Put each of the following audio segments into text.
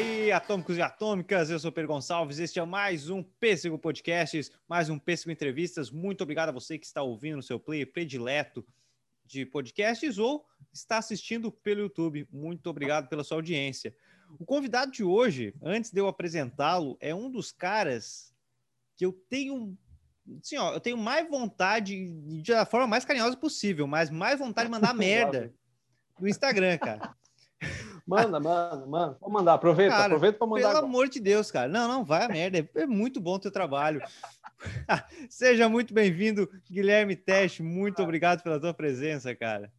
aí, atômicos e atômicas, eu sou Pedro Gonçalves, este é mais um Pêssego Podcasts, mais um Pêssego Entrevistas. Muito obrigado a você que está ouvindo no seu player predileto de podcasts ou está assistindo pelo YouTube. Muito obrigado pela sua audiência. O convidado de hoje, antes de eu apresentá-lo, é um dos caras que eu tenho Sim, ó, eu tenho mais vontade, da forma mais carinhosa possível, mas mais vontade de mandar merda no Instagram, cara. Manda, manda, manda. Vou mandar, aproveita, cara, aproveita para mandar. Pelo agora. amor de Deus, cara. Não, não, vai a merda. É muito bom o teu trabalho. Seja muito bem-vindo, Guilherme Teste. Muito obrigado pela tua presença, cara.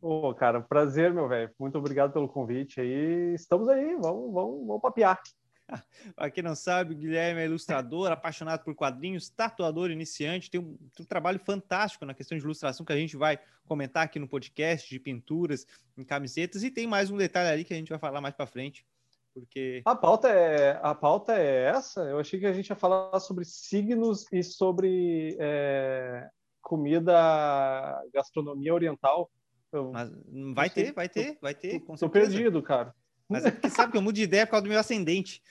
Ô, oh, cara, prazer, meu velho. Muito obrigado pelo convite aí. Estamos aí, vamos, vamos, vamos papiar. Para quem não sabe, o Guilherme é ilustrador, apaixonado por quadrinhos, tatuador iniciante, tem um, tem um, trabalho fantástico na questão de ilustração que a gente vai comentar aqui no podcast, de pinturas em camisetas, e tem mais um detalhe ali que a gente vai falar mais para frente. Porque... A pauta é a pauta é essa. Eu achei que a gente ia falar sobre signos e sobre é, comida, gastronomia oriental. Eu, Mas vai ter, vai ter, vai ter. Tô, tô perdido, cara. Mas é porque sabe que eu mudo de ideia por causa do meu ascendente.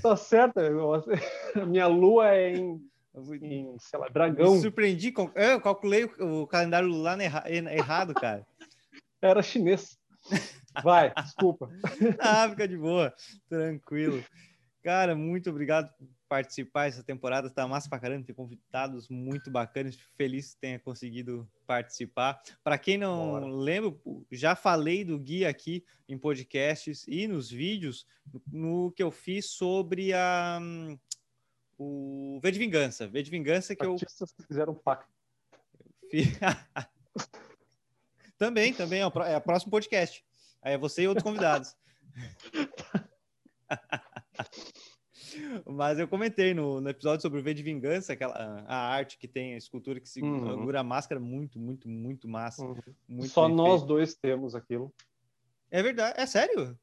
Tá certo. A minha lua é em, em sei lá, dragão. Me surpreendi. Eu calculei o calendário lá errado, cara. Era chinês. Vai, desculpa. Ah, fica de boa. Tranquilo. Cara, muito obrigado participar essa temporada. Tá massa pra caramba, tem convidados muito bacanas. Feliz que tenha conseguido participar. Para quem não Bora. lembra, já falei do guia aqui em podcasts e nos vídeos no que eu fiz sobre a o V de Vingança. V de Vingança que Artistas eu. que fizeram pacto. também, também é o, é o próximo podcast. Aí é você e outros convidados. Mas eu comentei no, no, episódio sobre o V de Vingança, aquela a arte que tem, a escultura que segura uhum. a máscara, muito, muito, muito massa. Uhum. Muito Só nós feito. dois temos aquilo. É verdade, é sério?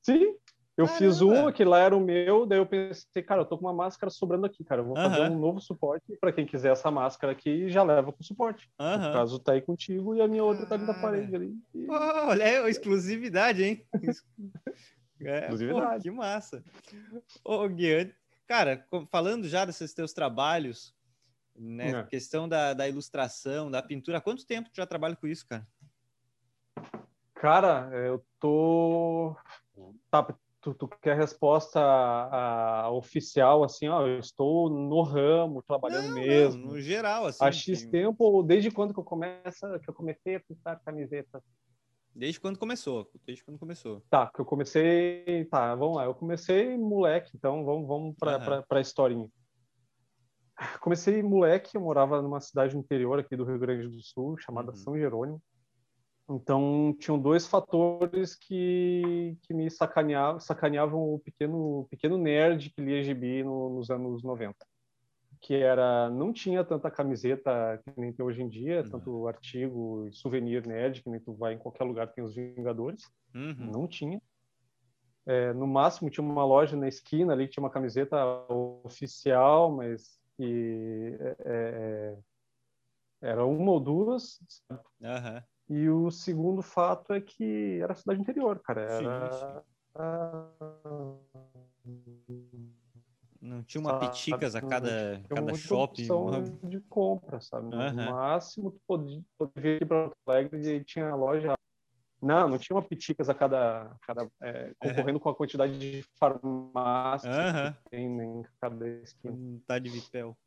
Sim, eu Caramba. fiz um, que lá era o meu, daí eu pensei, cara, eu tô com uma máscara sobrando aqui, cara, eu vou fazer um novo suporte para quem quiser essa máscara aqui já leva com suporte. No caso tá aí contigo e a minha outra tá ali na parede ali. E... olha, é exclusividade, hein? É, pô, que massa. Ô, Gui, cara, falando já desses teus trabalhos, né? É. Questão da, da ilustração, da pintura, há quanto tempo tu já trabalha com isso, cara? Cara, eu tô. Tá, tu, tu quer resposta a, a, oficial, assim, ó, eu estou no ramo, trabalhando não, mesmo. Não, no geral, assim. Há X tempo, desde quando que eu começo, que eu comecei a pintar camiseta? Desde quando começou? Desde quando começou? Tá, que eu comecei. Tá, vamos lá. Eu comecei moleque, então vamos, vamos para uhum. a historinha. Comecei moleque, eu morava numa cidade interior aqui do Rio Grande do Sul, chamada uhum. São Jerônimo. Então, tinham dois fatores que, que me sacaneavam, sacaneavam o pequeno, pequeno nerd que lia gibi no, nos anos 90 que era não tinha tanta camiseta que nem tem hoje em dia, uhum. tanto artigo e souvenir nerd que nem tu vai em qualquer lugar tem os Vingadores, uhum. não tinha. É, no máximo tinha uma loja na esquina ali que tinha uma camiseta oficial, mas que é, é, era uma ou duas. Uhum. E o segundo fato é que era cidade interior, cara. Era sim, sim. Não tinha uma piticas a cada, cada shopping? de compra, sabe? Uhum. No máximo, tu podia, podia ir para Porto Alegre e tinha loja. Não, não tinha uma piticas a cada. cada é, concorrendo com a quantidade de farmácias uhum. que tem em cada esquina. Tá de vipel.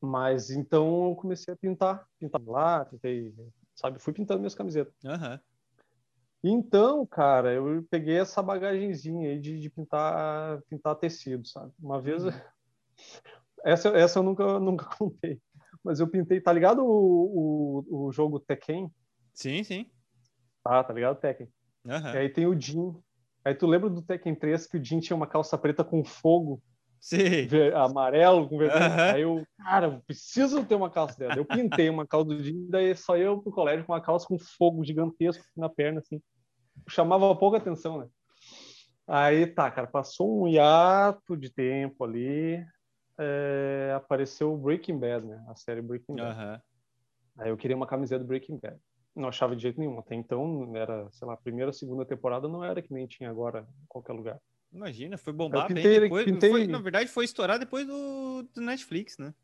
Mas então eu comecei a pintar. Pintar lá, pintei, sabe? Fui pintando minhas camisetas. Uhum. Então, cara, eu peguei essa bagagenzinha aí de, de pintar, pintar tecido, sabe? Uma vez, uhum. essa, essa eu nunca, nunca contei, mas eu pintei, tá ligado o, o, o jogo Tekken? Sim, sim. Tá, tá ligado Tekken? Uhum. E aí tem o Jin. Aí tu lembra do Tekken 3 que o Jin tinha uma calça preta com fogo? Sim. Ver, amarelo com vermelho. Uhum. Aí eu, cara, preciso ter uma calça dela. Eu pintei uma calça do Jim, daí só eu pro colégio com uma calça com fogo gigantesco na perna, assim. Chamava pouca atenção, né? Aí tá, cara, passou um hiato de tempo ali, é, apareceu o Breaking Bad, né? A série Breaking Bad. Uhum. Aí eu queria uma camiseta do Breaking Bad. Não achava de jeito nenhum. Até então, era, sei lá, a primeira, segunda temporada não era que nem tinha agora em qualquer lugar. Imagina, foi bombar pintei, depois. Pintei... Foi, na verdade, foi estourar depois do, do Netflix, né?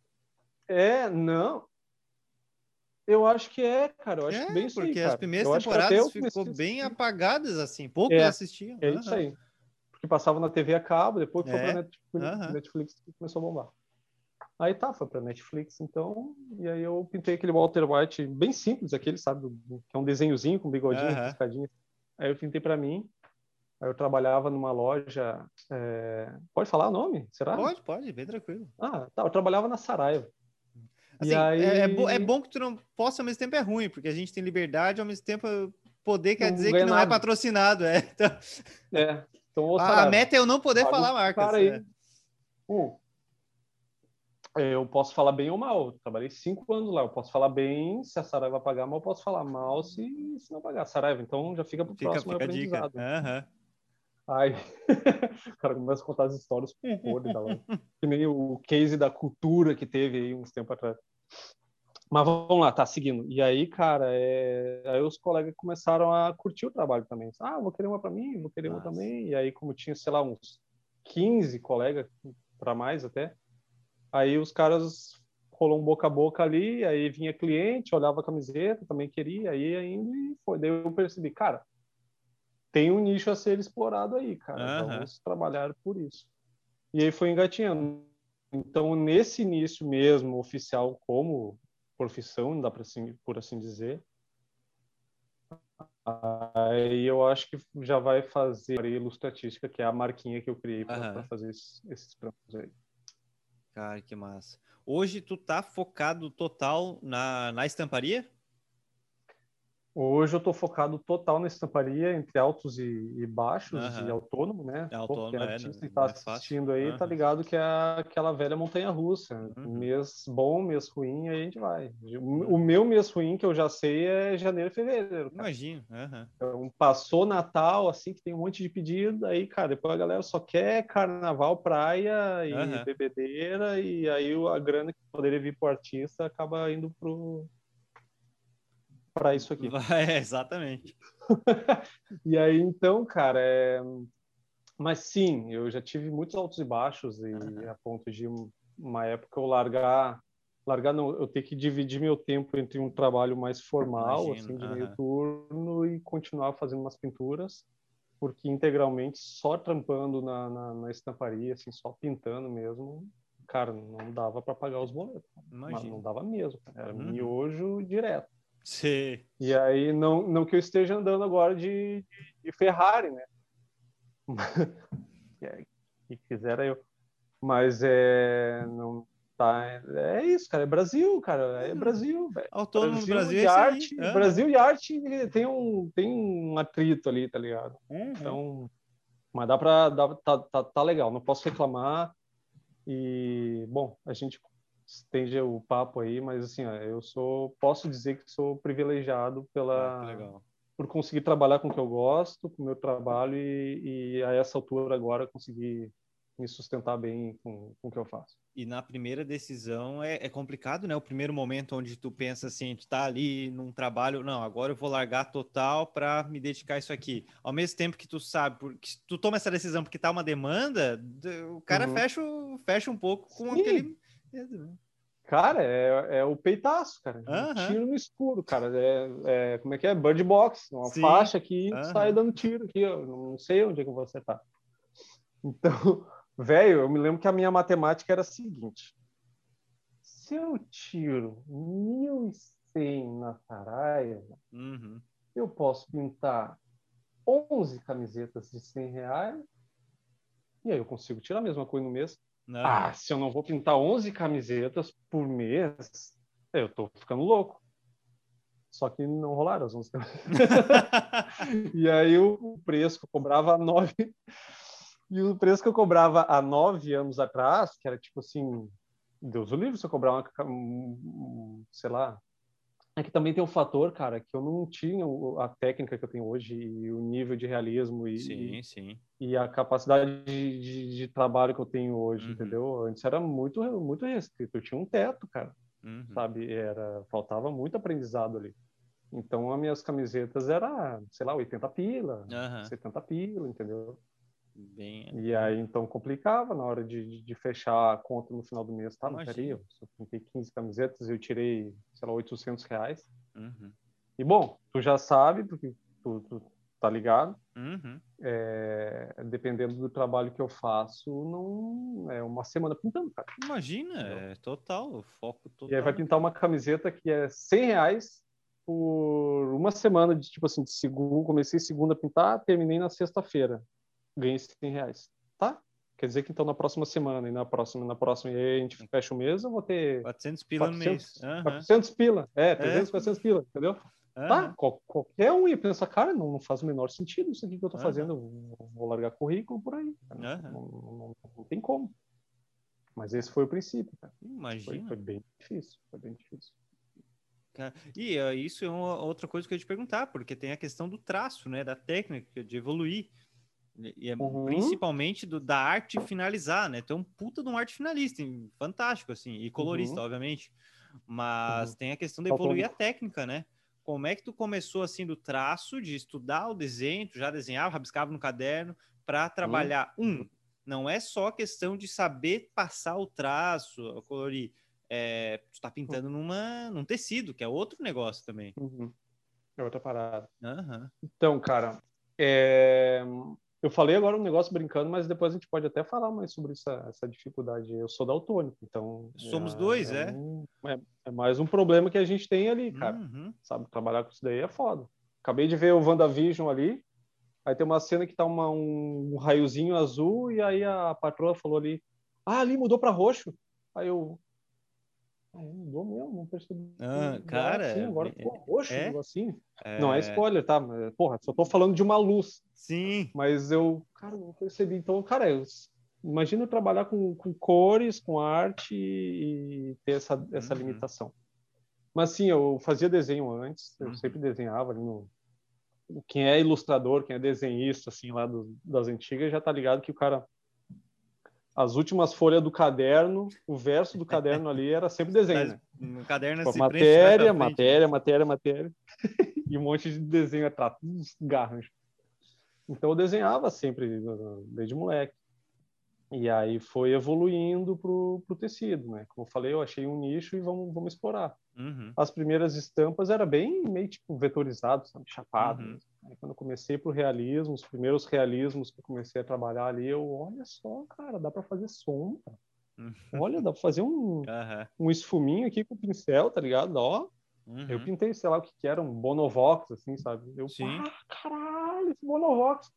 É, não. Eu acho que é, cara. Eu acho é, bem isso porque aí, as primeiras temporadas ficou bem apagadas, assim. Poucos é, assistiam. É uhum. isso aí. Porque passava na TV a cabo, depois foi é. pra Netflix, uhum. Netflix e começou a bombar. Aí tá, foi pra Netflix, então. E aí eu pintei aquele Walter White bem simples, aquele, sabe? Que é um desenhozinho com bigodinho, uhum. piscadinha. Aí eu pintei para mim. Eu trabalhava numa loja. É... Pode falar o nome? Será? Pode, pode, bem tranquilo. Ah, tá. Eu trabalhava na Saraiva. Assim, aí... é, é, bo é, bom que tu não possa, ao mesmo tempo é ruim, porque a gente tem liberdade, ao mesmo tempo poder quer não dizer que não é nada. é patrocinado. É, então... é. Então, a, a, meta é eu não poder falar marcas. Cara aí. É. Uh, eu posso falar bem ou mal. Eu trabalhei cinco anos lá. Eu posso falar bem se a Saraiva pagar, mas eu posso falar mal se, se não pagar. Saraiva, então já fica para o próximo fica aprendizado. Dica. Uhum. Aí o cara começa a contar as histórias podre da lá. Que nem o case da cultura que teve aí uns tempos atrás. Mas vamos lá, tá seguindo. E aí, cara, é... aí os colegas começaram a curtir o trabalho também. Ah, vou querer uma para mim, vou querer Nossa. uma também. E aí, como tinha, sei lá, uns 15 colegas para mais até, aí os caras rolou um boca a boca ali, aí vinha cliente, olhava a camiseta, também queria, aí ainda foi. Daí eu percebi, cara, tem um nicho a ser explorado aí, cara. Uhum. Vamos trabalhar por isso. E aí foi engatinhando. Então, nesse início mesmo, oficial como profissão, dá para assim, por assim dizer, aí eu acho que já vai fazer a ilustratística, que é a marquinha que eu criei para uhum. fazer esses, esses aí. Cara, que massa. Hoje tu tá focado total na, na estamparia? Hoje eu estou focado total na estamparia, entre altos e, e baixos, uhum. e autônomo, né? É autônomo, Pô, é, artista está assistindo aí, uhum. tá ligado que é aquela velha montanha-russa. Uhum. Mês bom, mês ruim, aí a gente vai. O, o, meu mês ruim, que eu já sei, é janeiro e fevereiro. Imagino. Então, passou Natal, assim, que tem um monte de pedido, aí, cara, depois a galera só quer carnaval, praia e bebedeira, e aí a grana que poderia vir pro artista acaba indo pro para isso aqui. É, exatamente. e aí, então, cara, é... mas sim, eu já tive muitos altos e baixos e uhum. a ponto de uma época eu largar, largar não, eu ter que dividir meu tempo entre um trabalho mais formal, Imagino. assim, de meio uhum. turno e continuar fazendo umas pinturas, porque integralmente só trampando na, na, na estamparia, assim, só pintando mesmo, cara, não dava para pagar os boletos. Mas não dava mesmo, era uhum. miojo direto. Sim. E aí, não, não que eu esteja andando agora de, de, Ferrari, né? que quisera eu. Mas é. Não, tá, é isso, cara. É Brasil, cara. É Brasil, velho. Autônomo Brasil, Brasil e é arte. É. Brasil e arte tem um, tem um atrito ali, tá ligado? Uhum. Então. Mas dá pra. Dá, tá, tá, tá legal, não posso reclamar. E, bom, a gente estende o papo aí, mas assim, ó, eu sou, posso dizer que sou privilegiado pela ah, por conseguir trabalhar com o que eu gosto, com o meu trabalho e, e a essa altura agora conseguir me sustentar bem com, com o que eu faço. E na primeira decisão é, é, complicado, né? O primeiro momento onde tu pensa assim, tu tá ali num trabalho, não, agora eu vou largar total para me dedicar a isso aqui. Ao mesmo tempo que tu sabe, porque tu toma essa decisão porque tá uma demanda, o cara uhum. fecha, fecha um pouco com Sim. aquele Cara, é, é o peitaço, cara. Um tiro no escuro, cara. É, é, como é que é? Bird box. Uma Sim. faixa aqui sai dando tiro aqui. Eu não sei onde é que vou acertar. Então, velho, eu me lembro que a minha matemática era a seguinte. Se eu tiro 1.100 na Saraiva, uhum. eu posso pintar 11 camisetas de 100 reais e aí eu consigo tirar a mesma coisa no mês. Não. Ah, se eu não vou pintar 11 camisetas por mês, eu tô ficando louco. Só que não rolaram as 11 E aí o preço que eu cobrava a 9... E o preço que eu cobrava há nove anos atrás, que era tipo assim, Deus o livre se eu cobrar uma, sei lá, é que também tem um fator, cara, que eu não tinha a técnica que eu tenho hoje e o nível de realismo e, sim, sim. e a capacidade de, de, de, trabalho que eu tenho hoje, uhum. entendeu? Antes era muito muito restrito, eu tinha um teto, cara, uhum. sabe? Era faltava muito aprendizado ali. Então as minhas camisetas era, sei lá, 80 pila, uhum. 70 pila, entendeu? Bem... E aí, então, complicava na hora de, de fechar a conta no final do mês. Tá, mas peraí, eu pintei 15 camisetas eu tirei, sei lá, 800 reais. Uhum. E, bom, tu já sabe, porque tu, tu tá ligado? Uhum. É, dependendo do trabalho que eu faço, não é uma semana pintando, cara. Imagina, é total, foco total. E aí vai pintar uma camiseta que é 100 reais por uma semana de, tipo assim, de segunda, comecei segunda a pintar, terminei na sexta-feira ganhei 100 reais. Tá? Quer dizer que então na próxima semana e na próxima, na próxima, e aí a gente fecha o mês, eu vou ter. 400 pila 400, no mês. Uhum. 400 pila. É, 300, é. 400 pila, entendeu? Uhum. Tá? Qual, qualquer um ia pensar, cara, não, não, faz o menor sentido isso aqui que eu tô uhum. fazendo. Eu vou largar currículo por aí. Não, não, não, tem como. Mas esse foi o princípio, cara. Imagina. Foi, foi bem difícil. Foi bem difícil. E uh, isso é uma outra coisa que eu ia te perguntar, porque tem a questão do traço, né? Da técnica, de evoluir. E é uhum. principalmente do, da arte finalizar, né? Tem um puta de um arte finalista, fantástico, assim, e colorista, uhum. obviamente. Mas uhum. tem a questão de evoluir a técnica, né? Como é que tu começou, assim, do traço, de estudar o desenho, tu já desenhava, rabiscava no caderno, para trabalhar, um, uhum. não é só questão de saber passar o traço, colorir, é, tu tá pintando numa, num tecido, que é outro negócio também. Uhum. É outra parada. Uhum. Então, cara, é... Eu falei agora um negócio brincando, mas depois a gente pode até falar mais sobre essa, essa dificuldade. Eu sou daltônico, então. Somos é, dois, é? É, um, é? é, mais um problema que a gente tem ali, cara. Uhum. Sabe, trabalhar com isso daí é foda. Acabei de ver o WandaVision ali. Aí tem uma cena que tá uma, um, um raiozinho azul, e aí a patroa falou ali: Ah, ali mudou para roxo. Aí eu, ah, mudou mesmo, não percebi. Ah, cara, assim, agora ficou roxo, é? assim. É... Não é spoiler, tá? Porra, só tô falando de uma luz. Sim. Mas eu, cara, não percebi. Então, cara, eu imagino trabalhar com, com cores, com arte e ter essa, essa uhum. limitação. Mas sim, eu fazia desenho antes, eu uhum. sempre desenhava ali no. Quem é ilustrador, quem é desenhista, assim, lá do, das antigas, já tá ligado que o cara as últimas folhas do caderno, o verso do caderno ali era sempre desenho. Né? No caderno tipo, matéria, matéria, matéria, matéria, e um monte de desenho atrás, uns garranchos. Então eu desenhava sempre, desde moleque. E aí foi evoluindo pro, pro tecido, né? Como eu falei, eu achei um nicho e vamos, vamos explorar. Uhum. As primeiras estampas era bem meio tipo vetorizado, sabe? chapado. Uhum. Aí, quando eu comecei pro realismo, os primeiros realismos que eu comecei a trabalhar ali, eu, olha só, cara, dá para fazer sombra. Uhum. Olha, dá para fazer um, um esfuminho aqui com o pincel, tá ligado? Ó, eu uhum. pintei, sei lá o que que era, um Bonovox, assim, sabe? Eu, Sim. ah, caralho, esse Bonovox.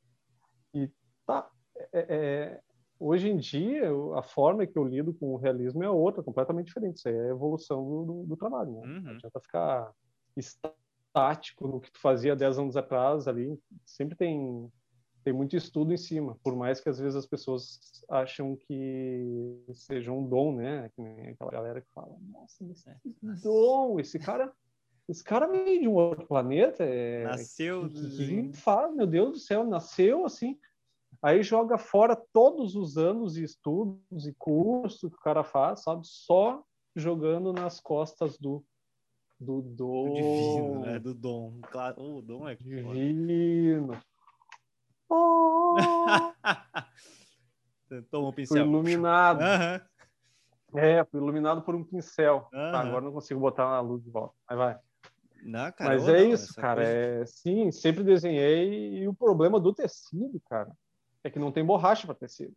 E tá, é, é, hoje em dia, a forma que eu lido com o realismo é outra, completamente diferente. Isso aí é a evolução do, do, do trabalho. Né? Uhum. Não adianta ficar estático no que tu fazia 10 anos atrás ali. Sempre tem, tem muito estudo em cima, por mais que às vezes as pessoas acham que seja um dom, né? Que nem aquela galera que fala, nossa, esse é. dom, esse cara... Esse cara veio de um outro planeta. É, nasceu. Que, que fala, meu Deus do céu, nasceu assim Aí joga fora todos os anos de estudos e curso que o cara faz, sabe? Só jogando nas costas do do dom. divino, né? Do dom. Claro, o dom é divino. Oh! Toma um pincel. Fui iluminado. Uhum. É, fui iluminado por um pincel. Uhum. Tá, agora não consigo botar na luz de volta. Aí vai. Não, cara, Mas é não, isso, cara. Coisa... É, sim, sempre desenhei. E o problema do tecido, cara, é que não tem borracha para tecido.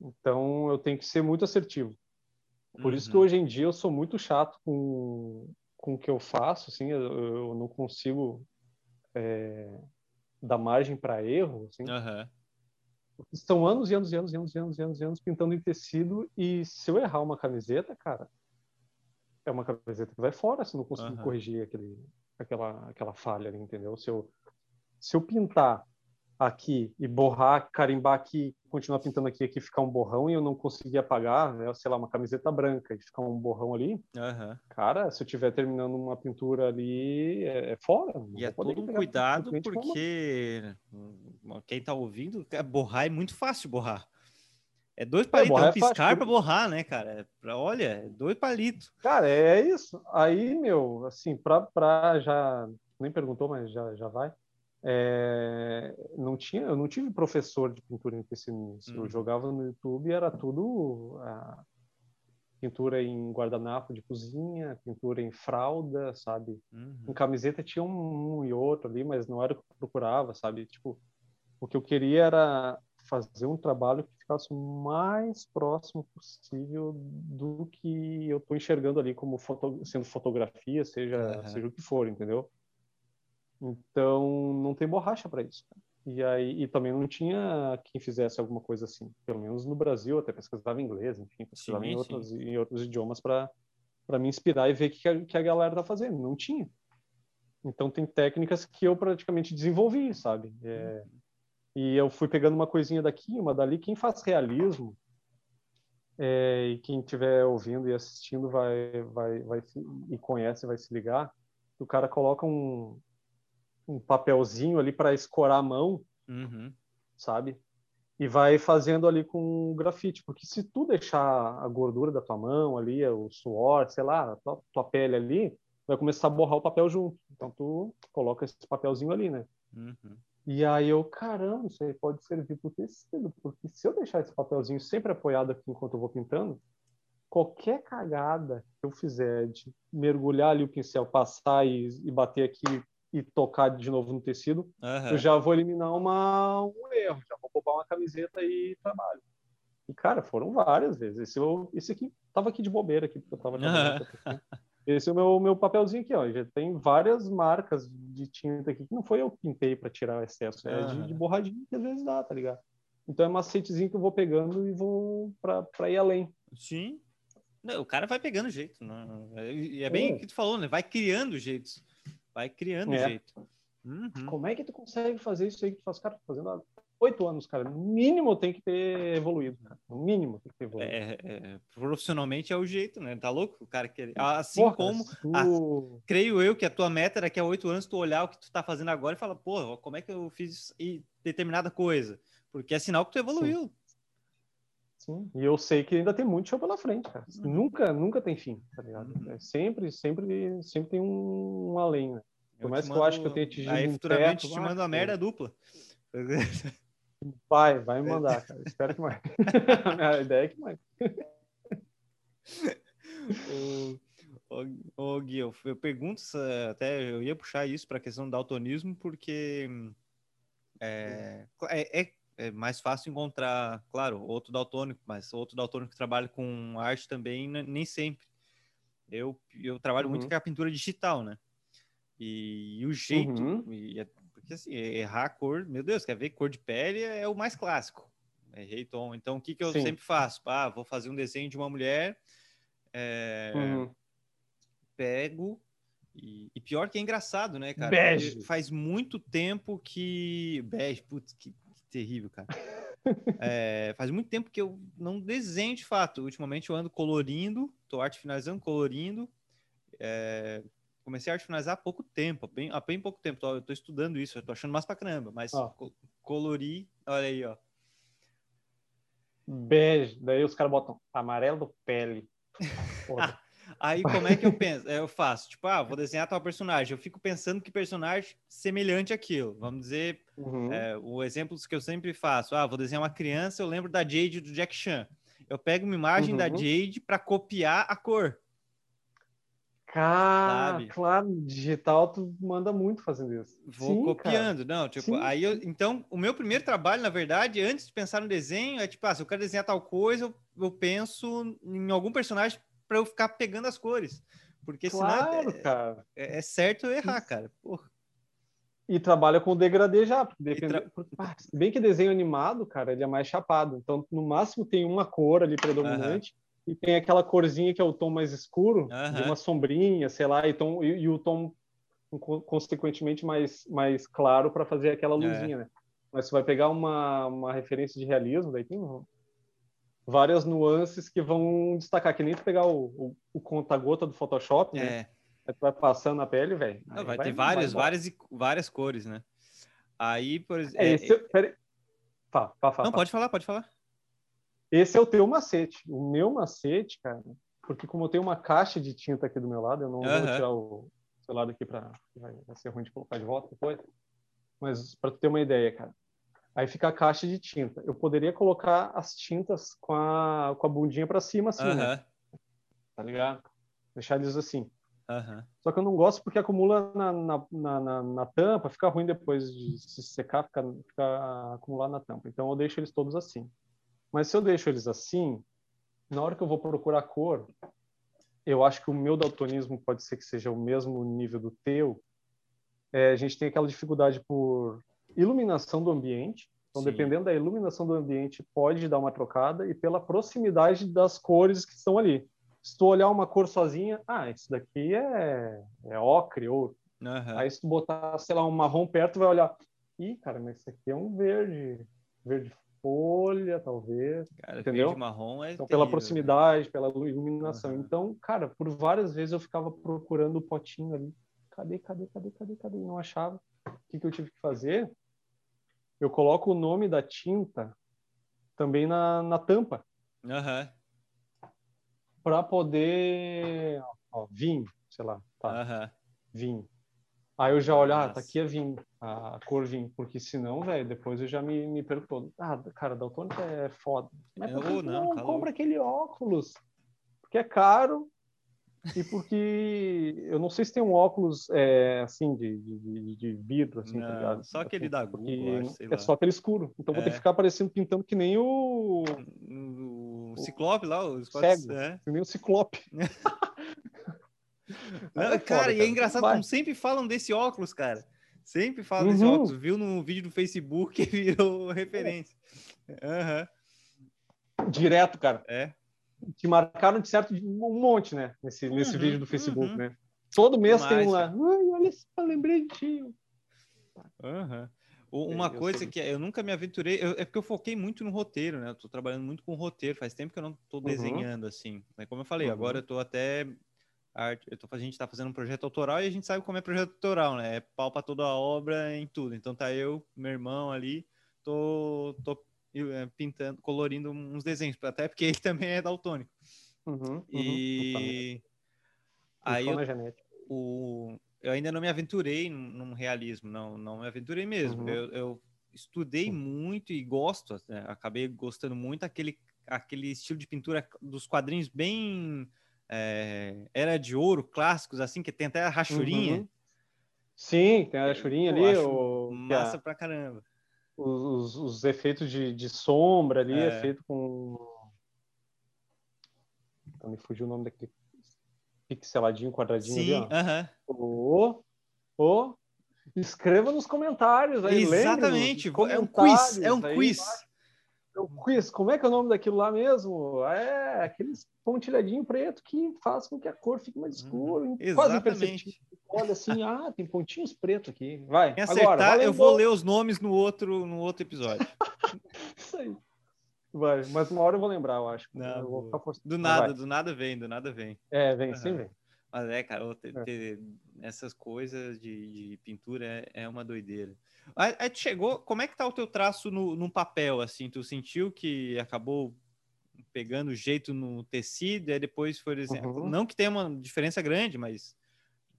Então eu tenho que ser muito assertivo. Por uhum. isso que uhum. hoje em dia eu sou muito chato com, com o que eu faço, assim, eu, eu não consigo é, dar margem para erro, assim. Uhum. São anos e anos e anos e anos e anos e anos, anos pintando em tecido e se eu errar uma camiseta, cara, é uma camiseta que vai fora se eu não conseguir uhum. corrigir aquele, aquela, aquela falha entendeu? Se eu, se eu pintar aqui e borrar, carimbar aqui, continuar pintando aqui, aqui ficar um borrão e eu não conseguir apagar, né, sei lá, uma camiseta branca e ficar um borrão ali, uhum. cara, se eu estiver terminando uma pintura ali, é, é fora. E é todo um cuidado porque quem tá ouvindo, é borrar é muito fácil borrar. É dois é, palitos, é, é piscar para borrar, né, cara? É pra, olha, dois palitos. Cara, é isso. Aí, meu, assim, pra, pra já... Nem perguntou, mas já, já vai é, não tinha, eu não tive professor de pintura em. Uhum. Eu jogava no YouTube e era tudo a, pintura em guardanapo de cozinha, pintura em fralda, sabe? Uhum. Em camiseta tinha um, um, e outro ali, mas não era o que eu procurava, sabe? Tipo, o que eu queria era fazer um trabalho que ficasse o mais próximo possível do que eu estou enxergando ali como foto, sendo fotografia, seja, uhum. seja o que for, entendeu? Então, não tem borracha para isso. E aí e também não tinha quem fizesse alguma coisa assim. Pelo menos no Brasil, até pesquisava em inglês, enfim, pesquisava sim, em, outros, em outros idiomas para me inspirar e ver o que, a, que a galera tá fazendo. Não tinha. Então tem técnicas que eu praticamente desenvolvi, sabe? É, e eu fui pegando uma coisinha daqui, uma dali. Quem faz realismo é, e quem estiver ouvindo e assistindo vai, vai, vai e conhece vai se ligar. O cara coloca um, um papelzinho ali para escorar a mão, uhum. sabe? E vai fazendo ali com grafite, porque se tu deixar a gordura da tua mão ali, o suor, sei lá, a tua, tua pele ali, vai começar a borrar o papel junto. Então tu coloca esse papelzinho ali, né? Uhum. E aí eu, caramba, isso aí pode servir para o tecido, porque se eu deixar esse papelzinho sempre apoiado aqui enquanto eu vou pintando, qualquer cagada que eu fizer de mergulhar ali o pincel, passar e, e bater aqui e tocar de novo no tecido, uhum. eu já vou eliminar uma, um erro, já vou poupar uma camiseta e trabalho. E, cara, foram várias vezes. Esse, eu, esse aqui tava aqui de bobeira, aqui, porque eu tava uhum. Esse é o meu, meu papelzinho aqui, ó. Já tem várias marcas de tinta aqui que não foi eu que pintei para tirar o excesso, é de, de borradinho que às vezes dá, tá ligado? Então é macetezinho que eu vou pegando e vou para ir além. Sim. Não, o cara vai pegando jeito. Né? E é bem o que tu falou, né? Vai criando jeitos. Vai criando é. jeito. Uhum. Como é que tu consegue fazer isso aí que tu faz? Cara, fazendo há oito anos, cara. No mínimo tem que ter evoluído, cara. No mínimo tem que ter evoluído. É, é, profissionalmente é o jeito, né? Tá louco? O cara quer. Assim Porra, como. Tu... A, creio eu que a tua meta daqui a oito anos tu olhar o que tu tá fazendo agora e falar, pô, como é que eu fiz determinada coisa? Porque é sinal que tu evoluiu. Sim. Sim. E eu sei que ainda tem muito show pela frente, cara. Uhum. Nunca, nunca tem fim, tá ligado? Uhum. É sempre, sempre, sempre tem um, um além, né? Por mais que eu acho que eu tenha atingido Aí futuramente um teto, te mando uma merda dupla. Vai, vai me mandar, cara. Espero que mais. a ideia é que mais. ô, ô, Gui, eu, eu pergunto, até eu ia puxar isso para a questão do daltonismo, porque é, é, é é mais fácil encontrar, claro, outro daltônico, mas outro daltônico que trabalha com arte também, nem sempre. Eu, eu trabalho uhum. muito com a pintura digital, né? E, e o jeito, uhum. e, porque assim, errar a cor, meu Deus, quer ver cor de pele é, o mais clássico. Errei tom. Então, o que, que eu Sim. sempre faço? Ah, vou fazer um desenho de uma mulher, é, uhum. pego, e, e, pior que é engraçado, né, cara? Bege. Faz muito tempo que. Bege, putz, que terrível, cara. É, faz muito tempo que eu não desenho de fato. Ultimamente eu ando colorindo, tô arte finalizando, colorindo. É, comecei a arte finalizar há pouco tempo, há bem, há bem pouco tempo. Tô, eu tô estudando isso, eu tô achando mais pra caramba, mas oh. colorir, olha aí, ó. Bege, daí os caras botam amarelo pele. Aí como é que eu penso? Eu faço, tipo, ah, vou desenhar tal personagem. Eu fico pensando que personagem semelhante àquilo. Vamos dizer, uhum. é, o exemplo que eu sempre faço. Ah, vou desenhar uma criança, eu lembro da Jade do Jack Chan. Eu pego uma imagem uhum. da Jade para copiar a cor. Cara, sabe? claro, digital tu manda muito fazendo isso. Vou Sim, copiando, cara. não, tipo, Sim. aí eu, então, o meu primeiro trabalho, na verdade, antes de pensar no desenho, é tipo, ah, se eu quero desenhar tal coisa, eu, eu penso em algum personagem para eu ficar pegando as cores. Porque claro, senão é, cara. É, é certo eu errar, cara. Porra. E trabalha com degradê já, depende... Tra... ah, bem que desenho animado, cara, ele é mais chapado. Então, no máximo tem uma cor ali predominante e tem aquela corzinha que é o tom mais escuro, de uma sombrinha, sei lá, e, tom, e, e o tom consequentemente mais, mais claro para fazer aquela é. luzinha, é. né? Mas você vai pegar uma, uma referência de realismo, daí tem várias nuances que vão destacar, que nem tu pegar o, o, o conta-gota do Photoshop, né? É. Aí tu vai passando na pele, velho. Vai, vai, ter várias, vai várias, várias cores, né? Aí, por exemplo. É, esse, é... Pera... Não, pode falar, pode falar. Esse é o teu macete. O meu macete, cara, porque como eu tenho uma caixa de tinta aqui do meu lado, eu não uh -huh. vou tirar o celular daqui para vai, vai ser ruim de colocar de volta depois. Mas para ter uma ideia, cara. Aí fica a caixa de tinta. Eu poderia colocar as tintas com a, com a bundinha para cima, assim, né? Tá ligado? Deixar eles assim. Só que eu não gosto porque acumula na, na, na, na, tampa, fica ruim depois de se secar, fica, fica acumular na tampa. Então eu deixo eles todos assim. Mas se eu deixo eles assim, na hora que eu vou procurar cor, eu acho que o meu daltonismo pode ser que seja o mesmo nível do teu. É, a gente tem aquela dificuldade por iluminação do ambiente. Então, Sim. dependendo da iluminação do ambiente, pode dar uma trocada e pela proximidade das cores que estão ali se tu olhar uma cor sozinha, ah, isso daqui é, é ocre, ouro. Uhum. Aí se tu botar, sei lá, um marrom perto, vai olhar, ih, cara, mas isso aqui é um verde, verde folha, talvez, cara, entendeu? Verde marrom é Então, terrível, pela proximidade, pela iluminação. Uhum. Então, cara, por várias vezes eu ficava procurando o potinho ali. Cadê, cadê, cadê, cadê, cadê? Não achava. O que, que eu tive que fazer? Eu coloco o nome da tinta também na, na tampa. Uhum para poder ó, vinho, sei lá, tá? Uhum. Vinho. Aí eu já olho, ah, tá aqui é vinho, a cor vinho, porque senão, velho, depois eu já me, me perco todo. Ah, cara, daltônico é foda. Mas eu, não, não compra aquele óculos, porque é caro e porque eu não sei se tem um óculos é, assim de, de, de, vidro, assim, tá não, tá ligado? Só aquele assim, da Google, acho, É só aquele escuro. Então é. vou ter que é. ficar parecendo pintando que nem o Ciclope lá, os cego, é. nem o Ciclope. Não, é cara, cara, e é engraçado Vai. como sempre falam desse óculos, cara. Sempre falam uhum. desse óculos. Viu no vídeo do Facebook e virou referência. Uhum. Direto, cara. É. Te marcaram de certo um monte, né? Nesse, uhum, nesse vídeo do Facebook, uhum. né? Todo mês tem um lá. Ai, olha só, lembrei de ti. Uhum. Uma coisa que eu nunca me aventurei, eu, é porque eu foquei muito no roteiro, né? Eu tô trabalhando muito com roteiro, faz tempo que eu não tô uhum. desenhando assim. Mas como eu falei, uhum. agora eu tô até eu tô, a gente tá fazendo um projeto autoral e a gente sabe como é projeto autoral, né? É pau pra toda a obra em tudo. Então tá eu, meu irmão ali, tô, tô é, pintando, colorindo uns desenhos, até porque ele também é daltônico. Uhum, uhum. E aí eu, o, eu ainda não me aventurei num, realismo, não, não me aventurei mesmo. Uhum. Eu, eu, estudei muito e gosto, né? acabei gostando muito aquele, aquele estilo de pintura dos quadrinhos bem é, era de ouro, clássicos, assim, que tem até a rachurinha. Uhum. Sim, tem a rachurinha ali. O, massa a, pra caramba. Os, os, efeitos de, de sombra ali é. é feito com. Então, me fugiu o nome daquele pixeladinho, quadradinho Sim, ali, ó. Uh -huh. escreva nos comentários aí, Exatamente, é um quiz, é um quiz. É quiz, como é que é o nome daquilo lá mesmo? É aqueles pontilhadinho preto que faz com que a cor fique mais escura, uhum. quase imperceptível. Olha assim, ah, tem pontinhos pretos aqui. Vai, Quem acertar, agora, eu vou ler os nomes no outro, no outro episódio. Isso aí. Vai, mas uma hora eu vou lembrar, eu acho. Não, eu vou do nada, do nada vem, do nada vem. É, vem, uhum. sim vem. Mas é, cara, ter, ter essas coisas de, de pintura é, é, uma doideira. Aí, aí tu chegou, como é que tá o teu traço no, no papel, assim? Tu sentiu que acabou pegando jeito no tecido, e depois foi, exemplo, uhum. não que tenha uma diferença grande, mas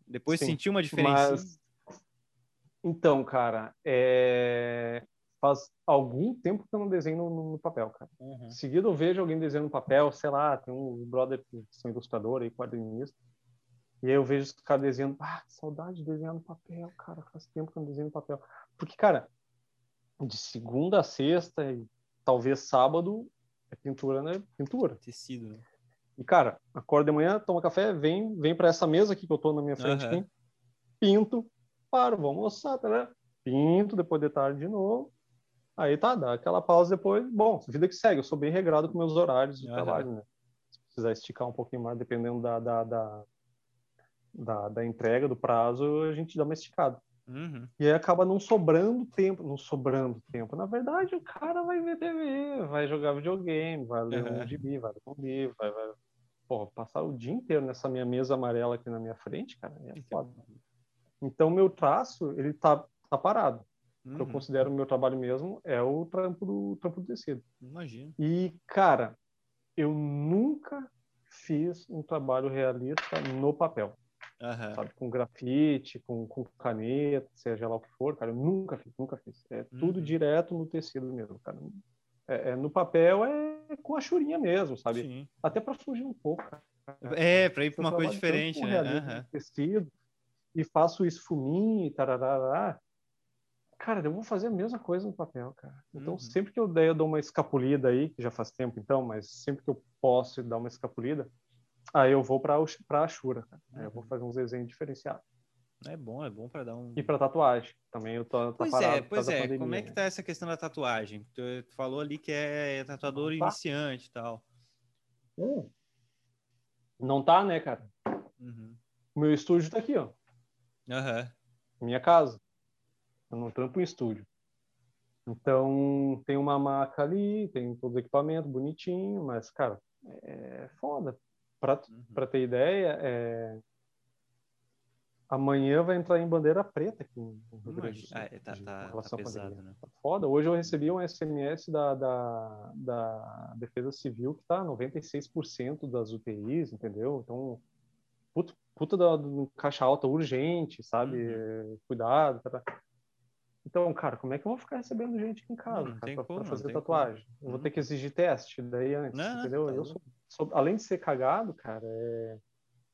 depois Sim, sentiu uma diferença. Mas... Então, cara, é faz algum tempo que eu não desenho no, no papel, cara. Uhum. Seguido eu vejo alguém desenhando no papel, sei lá, tem um brother que são ilustrador aí, quadrinista, e aí eu vejo os caras desenhando, ah, que saudade de desenhar no papel, cara, faz tempo que eu não desenho no papel. Porque, cara, de segunda a sexta e talvez sábado, é pintura, né? Pintura. Tecido, né? E, cara, acorda de manhã, toma café, vem, vem para essa mesa aqui que eu tô na minha frente, uhum. aqui, pinto, paro, vou almoçar, tá, né? Pinto, depois de tarde de novo, Aí tá, dá aquela pausa depois. Bom, vida que segue. Eu sou bem regrado com meus horários de uhum. trabalho, né? Se precisar esticar um pouquinho mais, dependendo da, da, da, da, da entrega, do prazo, a gente dá uma esticada. Uhum. E aí acaba não sobrando tempo, não sobrando tempo. Na verdade, o cara vai ver TV, vai jogar videogame, vai ler uhum. um gibi, vai ler um livro, vai, vai... Pô, passar o dia inteiro nessa minha mesa amarela aqui na minha frente, cara, é foda. Então, meu traço, ele tá, tá parado uhum. eu considero o meu trabalho mesmo, é o trampo do, trampo do tecido. Imagino. E, cara, eu nunca fiz um trabalho realista no papel. Uhum. Sabe, com grafite, com, com caneta, seja lá o que for, cara, eu nunca fiz, nunca fiz. É uhum. tudo direto no tecido mesmo, cara. É, é, no papel é com a churinha mesmo, sabe? Sim. Até para fugir um pouco. Cara. É, para ir para uma coisa diferente, né? Uhum. Tecido, e faço esfuminho e tarará. Cara, eu vou fazer a mesma coisa no papel, cara. Então, uhum. sempre que eu der, eu dou uma escapulida aí, que já faz tempo então, mas sempre que eu posso dar uma escapulida, Aí eu vou para a Ashura, cara. Eu vou uhum. fazer uns desenhos diferenciados. É bom, é bom para dar um. E para tatuagem também eu tô. Tá pois é, pois é. Como é que tá essa questão da tatuagem? Tu, tu falou ali que é tatuador tá. iniciante e tal. Hum. Não tá, né, cara? Uhum. Meu estúdio tá aqui, ó. Uhum. Minha casa. Eu não trampo em estúdio. Então, tem uma maca ali, tem todo o equipamento bonitinho, mas, cara, é foda. Para uhum. ter ideia, é... amanhã vai entrar em bandeira preta aqui no Rio Grande do Sul. É, tá, tá, tá pesado, né? Tá foda. Hoje eu recebi um SMS da, da, da Defesa Civil que tá 96% das UTIs, entendeu? Então, puta, puta da, do caixa alta urgente, sabe? Uhum. Cuidado, tá, tá. Então, cara, como é que eu vou ficar recebendo gente aqui em casa para fazer tatuagem? Como. Eu vou ter que exigir teste daí antes, não, entendeu? Tá eu sou, além de ser cagado, cara, é,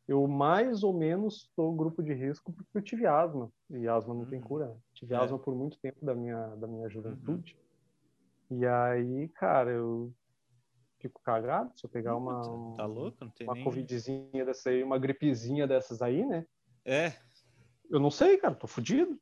eu mais ou menos sou grupo de risco porque eu tive asma e asma não uhum. tem cura. Né? Tive é. asma por muito tempo da minha da minha juventude. Uhum. E aí, cara, eu fico cagado se eu pegar uma tá louco? Não tem uma nem... covidzinha dessa aí, uma gripezinha dessas aí, né? É. Eu não sei, cara, tô fudido.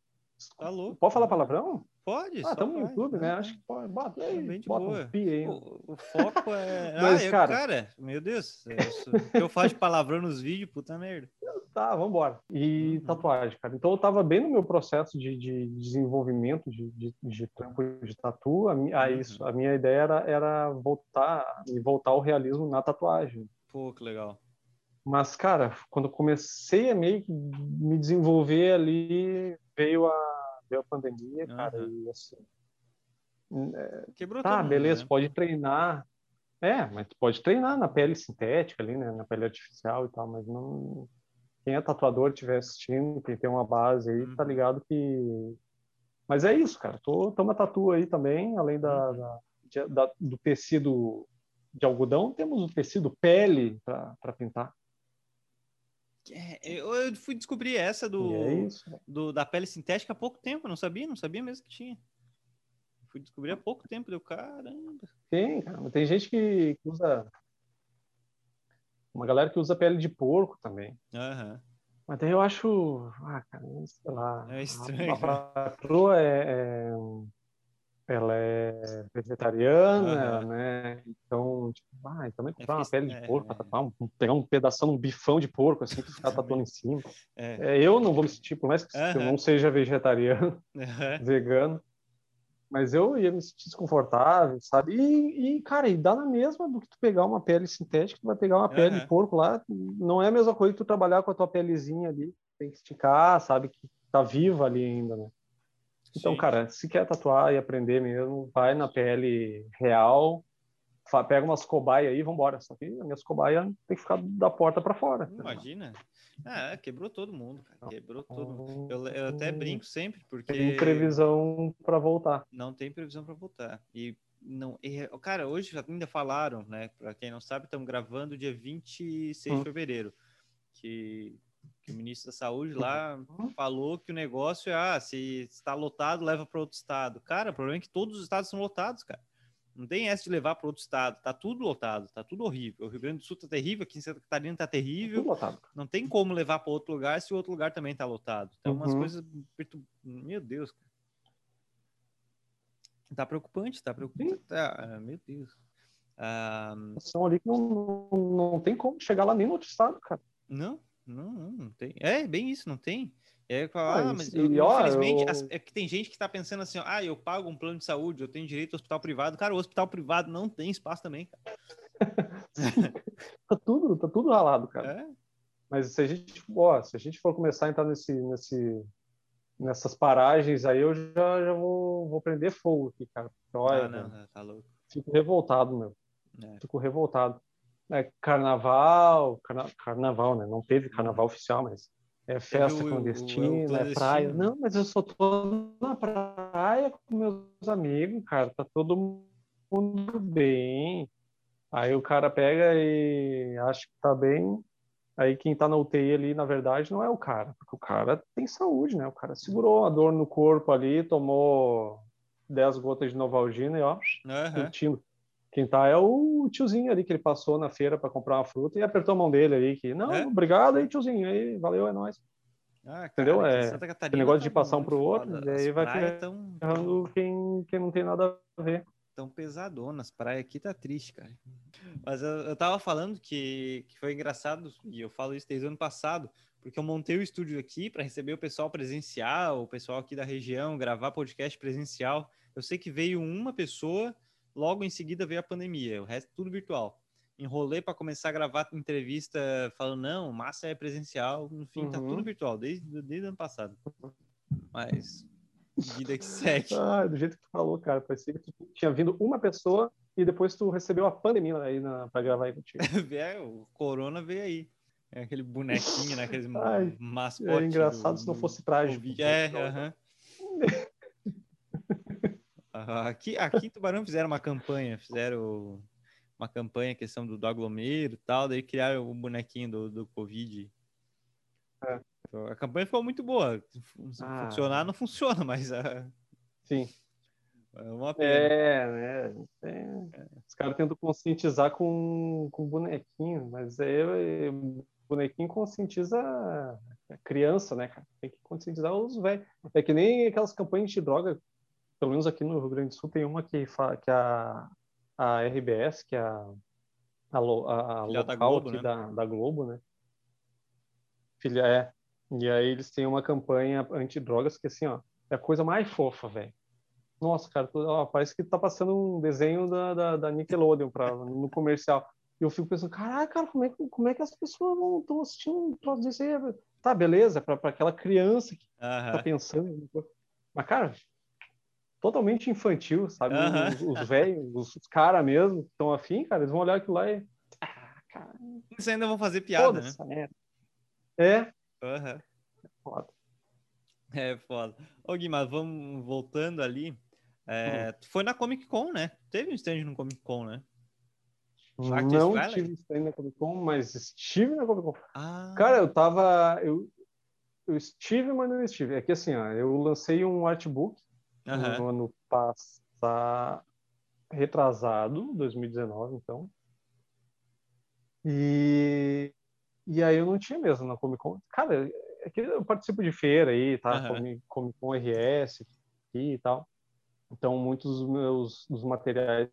Tá louco. Pode falar palavrão? Pode. Ah, estamos no YouTube, né? Acho que pode. Bota aí. Bota boa. Um aí. O, o, foco é. Mas, ah, cara... cara, meu Deus. Eu, eu faço palavrão nos vídeos, puta merda. Tá, vambora. E uhum. tatuagem, cara. Então eu tava bem no meu processo de, de desenvolvimento de, de, de trampo de tatu. A, a, uhum. isso, a minha ideia era, era voltar e voltar ao realismo na tatuagem. Pô, que legal. Mas, cara, quando eu comecei a meio que me desenvolver ali, veio a veio a pandemia, uhum. cara, e assim. É, Quebrou tá, mundo, beleza, né? pode treinar. É, mas tu pode treinar na pele sintética ali, né? Na pele artificial e tal, mas não. Quem é tatuador estiver assistindo, quem tem uma base aí, uhum. tá ligado que. Mas é isso, cara. Tô, uma tatu aí também, além da, uhum. da, da do tecido de algodão, temos o tecido pele para pintar. É, eu fui descobrir essa do, é do, da pele sintética há pouco tempo, não sabia, não sabia mesmo que tinha. Fui descobrir há pouco tempo, deu caramba. Tem, cara, tem gente que usa. Uma galera que usa pele de porco também. Uhum. Mas daí eu acho. Ah, cara, sei lá. É estranho. A, a patroa é, é ela é vegetariana, uhum. né? Então, tipo, ah, também comprar uma pele de é, porco, é, um, pegar um pedaço, um bifão de porco, assim, que ficar tatuando em cima. É. é. eu não vou me sentir, por mais que uhum. eu não seja vegetariano, uhum. vegano, mas eu ia me sentir desconfortável, sabe? E, e, cara, e dá na mesma do que tu pegar uma pele sintética, tu vai pegar uma pele de porco lá, não é a mesma coisa que tu trabalhar com a tua pelezinha ali, tem que esticar, sabe? Que tá viva ali ainda, né? Então, Sim. cara, se quer tatuar e aprender mesmo, vai na pele real, pega umas cobaias aí e vambora. Só que as minhas cobaias tem que ficar da porta para fora. Imagina. Ah, quebrou todo mundo, cara. Quebrou todo mundo. Eu, eu até brinco sempre, porque. Tem previsão para voltar. Não tem previsão para voltar. E não. E, cara, hoje ainda falaram, né? Para quem não sabe, estamos gravando dia 26 hum. de fevereiro. Que que o ministro da Saúde lá uhum. falou que o negócio é, ah, se está lotado, leva para outro estado. Cara, o problema é que todos os estados são lotados, cara. Não tem essa de levar para outro estado. Tá tudo lotado, tá tudo horrível. O Rio Grande do Sul tá terrível, aqui em Santa Catarina tá terrível. Tá não tem como levar para outro lugar se o outro lugar também tá lotado. Então, uhum. umas coisas. Meu Deus, cara. Tá preocupante, tá preocupante. Tá, meu Deus. Ah, São ali que não, não, não tem como chegar lá nem no outro estado, cara. Não, não, não, não tem. É bem isso, não tem. É, ah, ah, mas eu, infelizmente, eu... é que tem gente que está pensando assim, ah, eu pago um plano de saúde, eu tenho direito ao hospital privado. Cara, o hospital privado não tem espaço também, cara. tá tudo, tá tudo ralado, cara. É? Mas se a gente, ó, se a gente for começar a entrar nesse, nesse, nessas paragens aí, eu já, já vou, vou prender fogo aqui, cara. Olha, ah, não, tá louco. Fico revoltado, meu. É. Fico revoltado é, carnaval, carna, carnaval, né? Não teve carnaval oficial, mas é festa clandestina, é praia. Não, mas eu só tô na praia com meus amigos, cara. Tá todo mundo bem. Aí o cara pega e acha que tá bem. Aí quem tá na UTI ali, na verdade, não é o cara, porque o cara tem saúde, né? O cara segurou a dor no corpo ali, tomou 10 gotas de Novalgina e ó, uhum. curtindo. Quem tá é o tiozinho ali que ele passou na feira para comprar uma fruta e apertou a mão dele ali, que não, é? obrigado aí, tiozinho, aí, valeu, é nóis. Ah, Entendeu? É, Catarina, negócio de tá passar um pro outro, e aí vai tão... quem, quem não tem nada a ver. Tão pesadonas, praia aqui tá triste, cara. Mas eu, eu tava falando que, que foi engraçado, e eu falo isso desde o ano passado, porque eu montei o estúdio aqui para receber o pessoal presencial, o pessoal aqui da região, gravar podcast presencial. Eu sei que veio uma pessoa Logo em seguida veio a pandemia, o resto tudo virtual. Enrolei para começar a gravar entrevista falando, não, massa é presencial, no fim uhum. tá tudo uhum. virtual, desde, desde o ano passado. Mas, vida que segue. Ah, do jeito que tu falou, cara, parecia que tu tinha vindo uma pessoa e depois tu recebeu a pandemia aí na, pra gravar aí contigo. é, o corona veio aí. É aquele bonequinho, né? Aqueles mascotes. É engraçado do, se não fosse trágico. É, aham. Aqui, aqui em Tubarão fizeram uma campanha, fizeram uma campanha, questão do, do aglomero e tal, daí criaram o bonequinho do, do Covid. É. A campanha ficou muito boa. Ah. funcionar, não funciona, mas. Uh... Sim. É uma pena. É, né? É. Os caras tentam conscientizar com, com bonequinho, mas aí bonequinho conscientiza a criança, né, cara? Tem que conscientizar os velhos. É que nem aquelas campanhas de droga pelo menos aqui no Rio Grande do Sul, tem uma que, que a, a RBS, que é a, a, a, local da Globo, aqui né? da, da Globo, né? Filha, é. E aí eles têm uma campanha anti-drogas que, assim, ó, é a coisa mais fofa, velho. Nossa, cara, ó, parece que tá passando um desenho da, da, da Nickelodeon pra, no comercial. E eu fico pensando, caraca, cara, como é, como é que as pessoas não estão assistindo um troço desse aí? Tá, beleza, para aquela criança que uhum. tá pensando. Mas, cara, totalmente infantil, sabe? Os, os velhos, os, os caras mesmo, que estão afim, cara, eles vão olhar aquilo lá e. Ah, cara. Eles ainda vão fazer piada, né? É. Uhum. É foda. É foda. Ô, Guimarães, vamos voltando ali. É, hum. Tu foi na Comic Con, né? Teve um stand no Comic Con, né? não tive stand na Comic Con, mas estive na Comic Con. Ah. Cara, eu tava. Eu, eu estive, mas não estive. É que assim, ó, eu lancei um artbook uhum. no ano passado, retrasado, 2019, então. E, e aí eu não tinha mesmo na Comic Con. Cara, é que eu participo de feira aí, tá? Uhum. Comic Con RS aqui e tal. Então, muitos dos meus dos materiais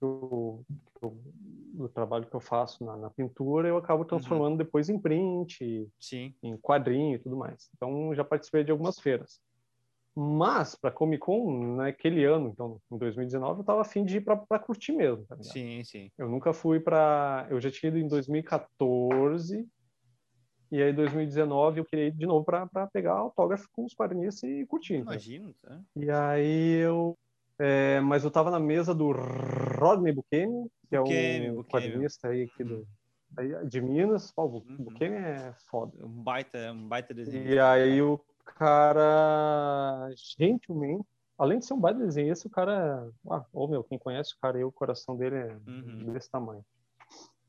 do, do, trabalho que eu faço na, na pintura, eu acabo transformando uhum. depois em print, Sim. em quadrinho e tudo mais. Então, já participei de algumas feiras. Mas, para Comic Con, naquele ano, então, em 2019, eu estava afim de ir para curtir mesmo. Tá sim, sim. Eu nunca fui para. Eu já tinha ido em 2014, e aí, em 2019, eu queria ir de novo para pegar autógrafo com os quadrinistas e curtir. Imagino, tá? E aí eu. É, mas eu estava na mesa do Rodney Buchanan, que é um quadrinista aí aqui do, de Minas. Pô, o uhum. É foda. Um baita, um baita desenho. E aí o cara, gentilmente, além de ser um baita desenhista, o cara, ah, ô meu, quem conhece o cara aí, o coração dele é uhum. desse tamanho.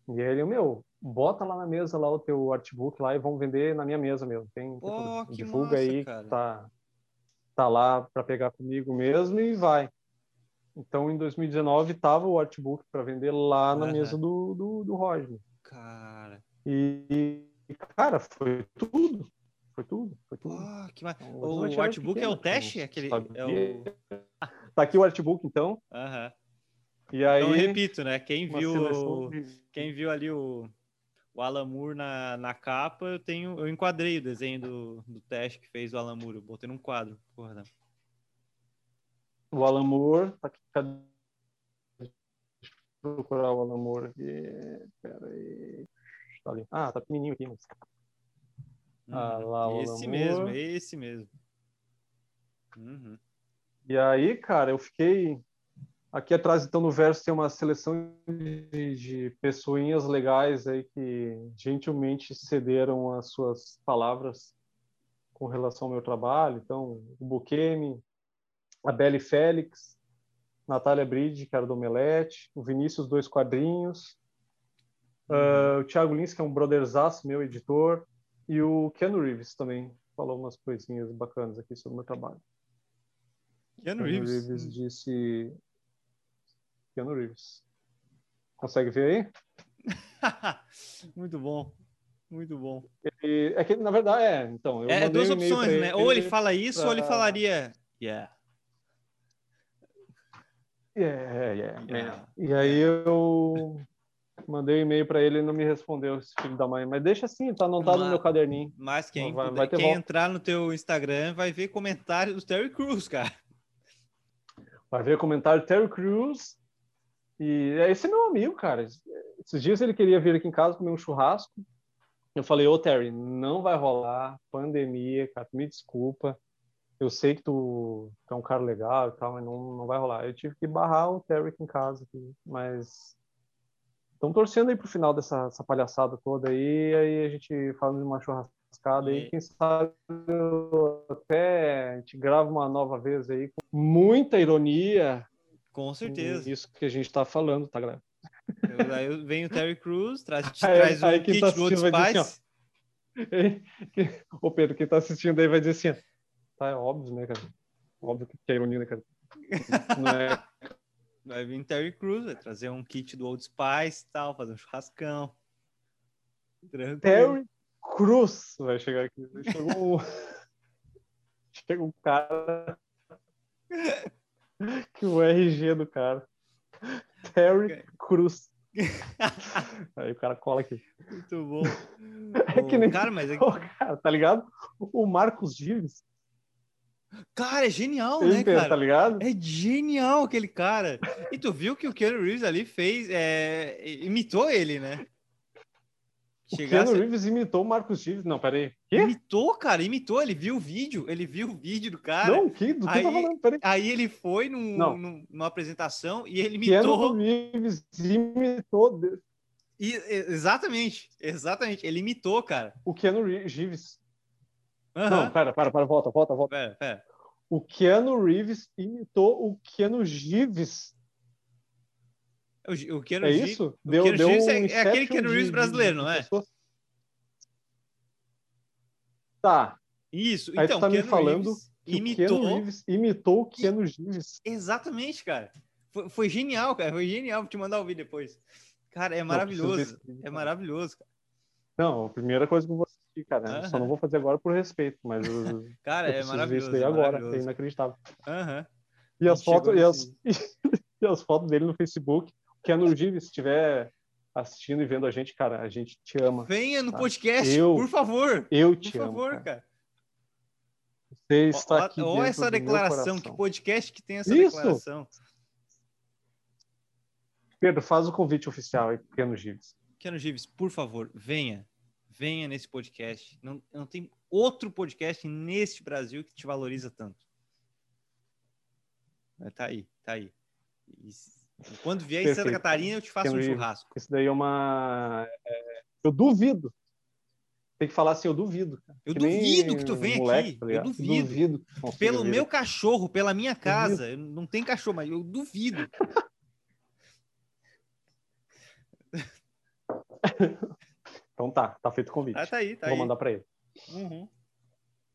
E ele, meu, bota lá na mesa lá o teu artbook lá e vamos vender na minha mesa mesmo. Tem, oh, divulga massa, aí, cara. tá, tá lá para pegar comigo mesmo e vai. Então, em 2019, tava o artbook para vender lá na uhum. mesa do, do, do Roger. Cara. E, cara, foi tudo. Foi tudo. Foi tudo. Oh, que então, o, o artbook pequeno, é o teste? Aquele, é o... Tá aqui o artbook, então. Uhum. E aí, então, repito, né? Quem viu, de... quem viu ali o, o Alan Moore na, na capa, eu tenho, eu enquadrei o desenho do, do teste que fez o Alan Moore. Eu botei num quadro. Porra, não. O Alan Moore, tá aqui. Cadê? procurar o Alan Moore aqui. Pera aí. Tá ali. Ah, tá pequenininho aqui. Mas... Ah, lá, esse mesmo, esse mesmo. Uhum. E aí, cara, eu fiquei Aqui atrás, então, no verso tem uma seleção de, de pessoinhas legais aí que gentilmente cederam as suas palavras com relação ao meu trabalho. Então, o Buquemi, a Belle Félix, Natália Bride, que era do Omelete, o Vinícius Dois Quadrinhos, uh, o Thiago Lins, que é um brotherzaço, meu editor, e o Ken Reeves também falou umas coisinhas bacanas aqui sobre o meu trabalho. Ken Reeves. Reeves disse Keanu Reeves. Consegue ver aí? Muito bom. Muito bom. Ele, é que, na verdade, é. Então, é duas opções, né? Ele, ou ele fala isso, pra... ou ele falaria. Yeah. Yeah, yeah, yeah. E aí eu mandei um e-mail para ele e não me respondeu, esse filho da mãe. Mas deixa assim, tá anotado mas, no meu caderninho. Mas quem, vai, vai quem entrar no teu Instagram vai ver comentário do Terry Crews, cara. Vai ver comentário do Terry Crews e esse é meu amigo, cara. Esses dias ele queria vir aqui em casa comer um churrasco. Eu falei, ô Terry, não vai rolar, pandemia, cara, me desculpa. Eu sei que tu, tu é um cara legal e tal, mas não, não vai rolar. Eu tive que barrar o Terry aqui em casa, mas estão torcendo aí pro final dessa palhaçada toda aí, aí a gente faz uma churrascada aí, quem sabe até a gente grava uma nova vez aí com muita ironia, com certeza. Isso que a gente está falando, tá, galera? Aí vem o Terry Crews, traz, aí, traz aí, o kit tá do outros pais. Assim, Ô Pedro, quem tá assistindo aí vai dizer assim, tá, é óbvio, né, cara? Óbvio que é ironia, né, cara? Não é... Vai vir Terry Crews, vai trazer um kit do Old Spice e tal, fazer um churrascão. Tranquilo. Terry Crews vai chegar aqui. Chegou um... Chega um cara que o RG do cara. Terry Cruz. Aí o cara cola aqui. Muito bom. É que nem. Cara, mas é... cara, tá ligado? O Marcos Gives. Cara, é genial, Ele né, cara? Tá ligado? É genial aquele cara. E tu viu que o Keanu Reeves ali fez, é... imitou ele, né? Chegasse... O Keanu Reeves imitou o Marcos Gives. Não, peraí. Quê? Imitou, cara, imitou. Ele viu o vídeo, ele viu o vídeo do cara. Não, que, do que aí, tá falando? Peraí. Aí ele foi num, num, numa apresentação e ele imitou. Keanu Reeves imitou. E, exatamente, exatamente. Ele imitou, cara. O Keanu Reeves. Uhum. Não, pera, para, para, volta, volta, volta. Pera, pera. O Keanu Reeves imitou o Keanu Gives. O, o Keanu é Reeves, isso? Deu, Keanu deu Reeves um é, é aquele Keanu Reeves brasileiro, não é? Tá. Isso. Aí então, tu tá Keanu me falando que imitou... o Keanu Reeves imitou o Keanu Reeves. Exatamente, cara. Foi, foi, genial, cara. Foi genial. Vou te mandar o vídeo depois. Cara, é maravilhoso. Não, é maravilhoso, cara. Não, a primeira coisa que eu vou assistir, cara. Uh -huh. Só não vou fazer agora por respeito, mas. cara, é maravilhoso. Isso daí é agora. É inacreditável. Aham. E as fotos, e as, e as fotos dele no Facebook Keanu Reeves estiver assistindo e vendo a gente, cara, a gente te ama. Venha no tá? podcast, eu, por favor. Eu te por amo. Por favor, cara. cara. Você está aqui. Olha essa declaração, que podcast que tem essa Isso. declaração. Pedro, faz o convite oficial aí, Keanu Gives. Keanu Gives, por favor, venha. Venha nesse podcast. Não, não tem outro podcast neste Brasil que te valoriza tanto. Tá aí, tá aí. Isso quando vier Perfeito. em Santa Catarina, eu te faço um churrasco. Isso daí é uma. É... Eu duvido. Tem que falar assim, eu duvido. Eu que duvido que tu venha moleque, aqui. Tá eu duvido. duvido Pelo meu cachorro, pela minha casa. Não tem cachorro, mas eu duvido. então tá, tá feito o convite. Ah, tá aí, tá Vou aí. mandar para ele. Uhum.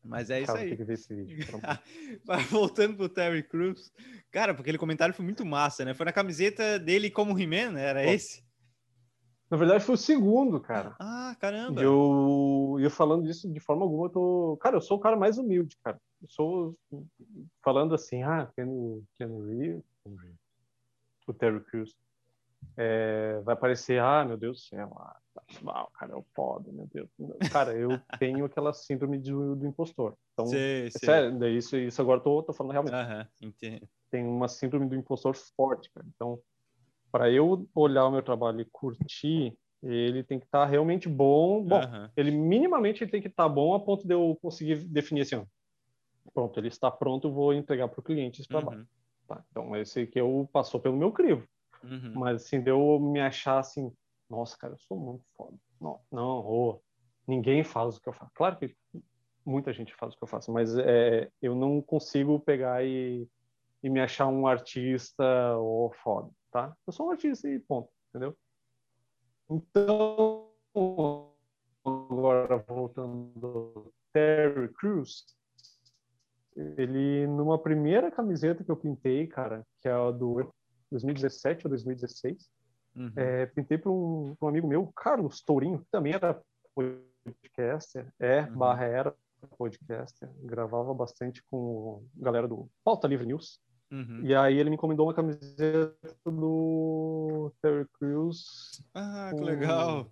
Mas é isso Cara, aí. Tem que ver esse vídeo. Voltando pro Terry Crews. Cara, porque aquele comentário foi muito massa, né? Foi na camiseta dele como He-Man, né? Era Pô. esse? Na verdade, foi o segundo, cara. Ah, caramba. E eu, eu falando disso de forma alguma, eu tô. Cara, eu sou o cara mais humilde, cara. Eu sou. Falando assim, ah, Ken, Ken Reeves, o Terry Crews. É, vai parecer, ah, meu Deus do céu, ah, o cara é foda, meu Deus. Cara, eu tenho aquela síndrome do, do impostor. Então, sim, é sim. sério, daí isso, isso agora tô, tô falando realmente. Uhum, Tem uma síndrome do impostor forte, cara. Então, para eu olhar o meu trabalho e curtir, ele tem que estar tá realmente bom. Bom, uhum. ele minimamente ele tem que estar tá bom a ponto de eu conseguir definir assim, ó, pronto, ele está pronto, vou entregar para o cliente esse trabalho. Uhum. Tá, então esse que eu passou pelo meu crivo. Uhum. Mas assim, deu me achar assim, nossa, cara, eu sou muito foda. Não, não oh, ninguém faz o que eu faço. Claro que muita gente faz o que eu faço, mas é, eu não consigo pegar e, e me achar um artista ou oh, foda, tá? Eu sou um artista e ponto, entendeu? Então, agora voltando Terry Crews, ele numa primeira camiseta que eu pintei, cara, que é a do 2017 ou 2016, uhum. é, pintei para um, um, amigo meu, Carlos Tourinho, que também era podcaster, é, uhum. barra era podcaster, gravava bastante com a galera do Pauta Livre News. Uhum. E aí ele me encomendou uma camiseta do Terry Crews. Ah, que legal!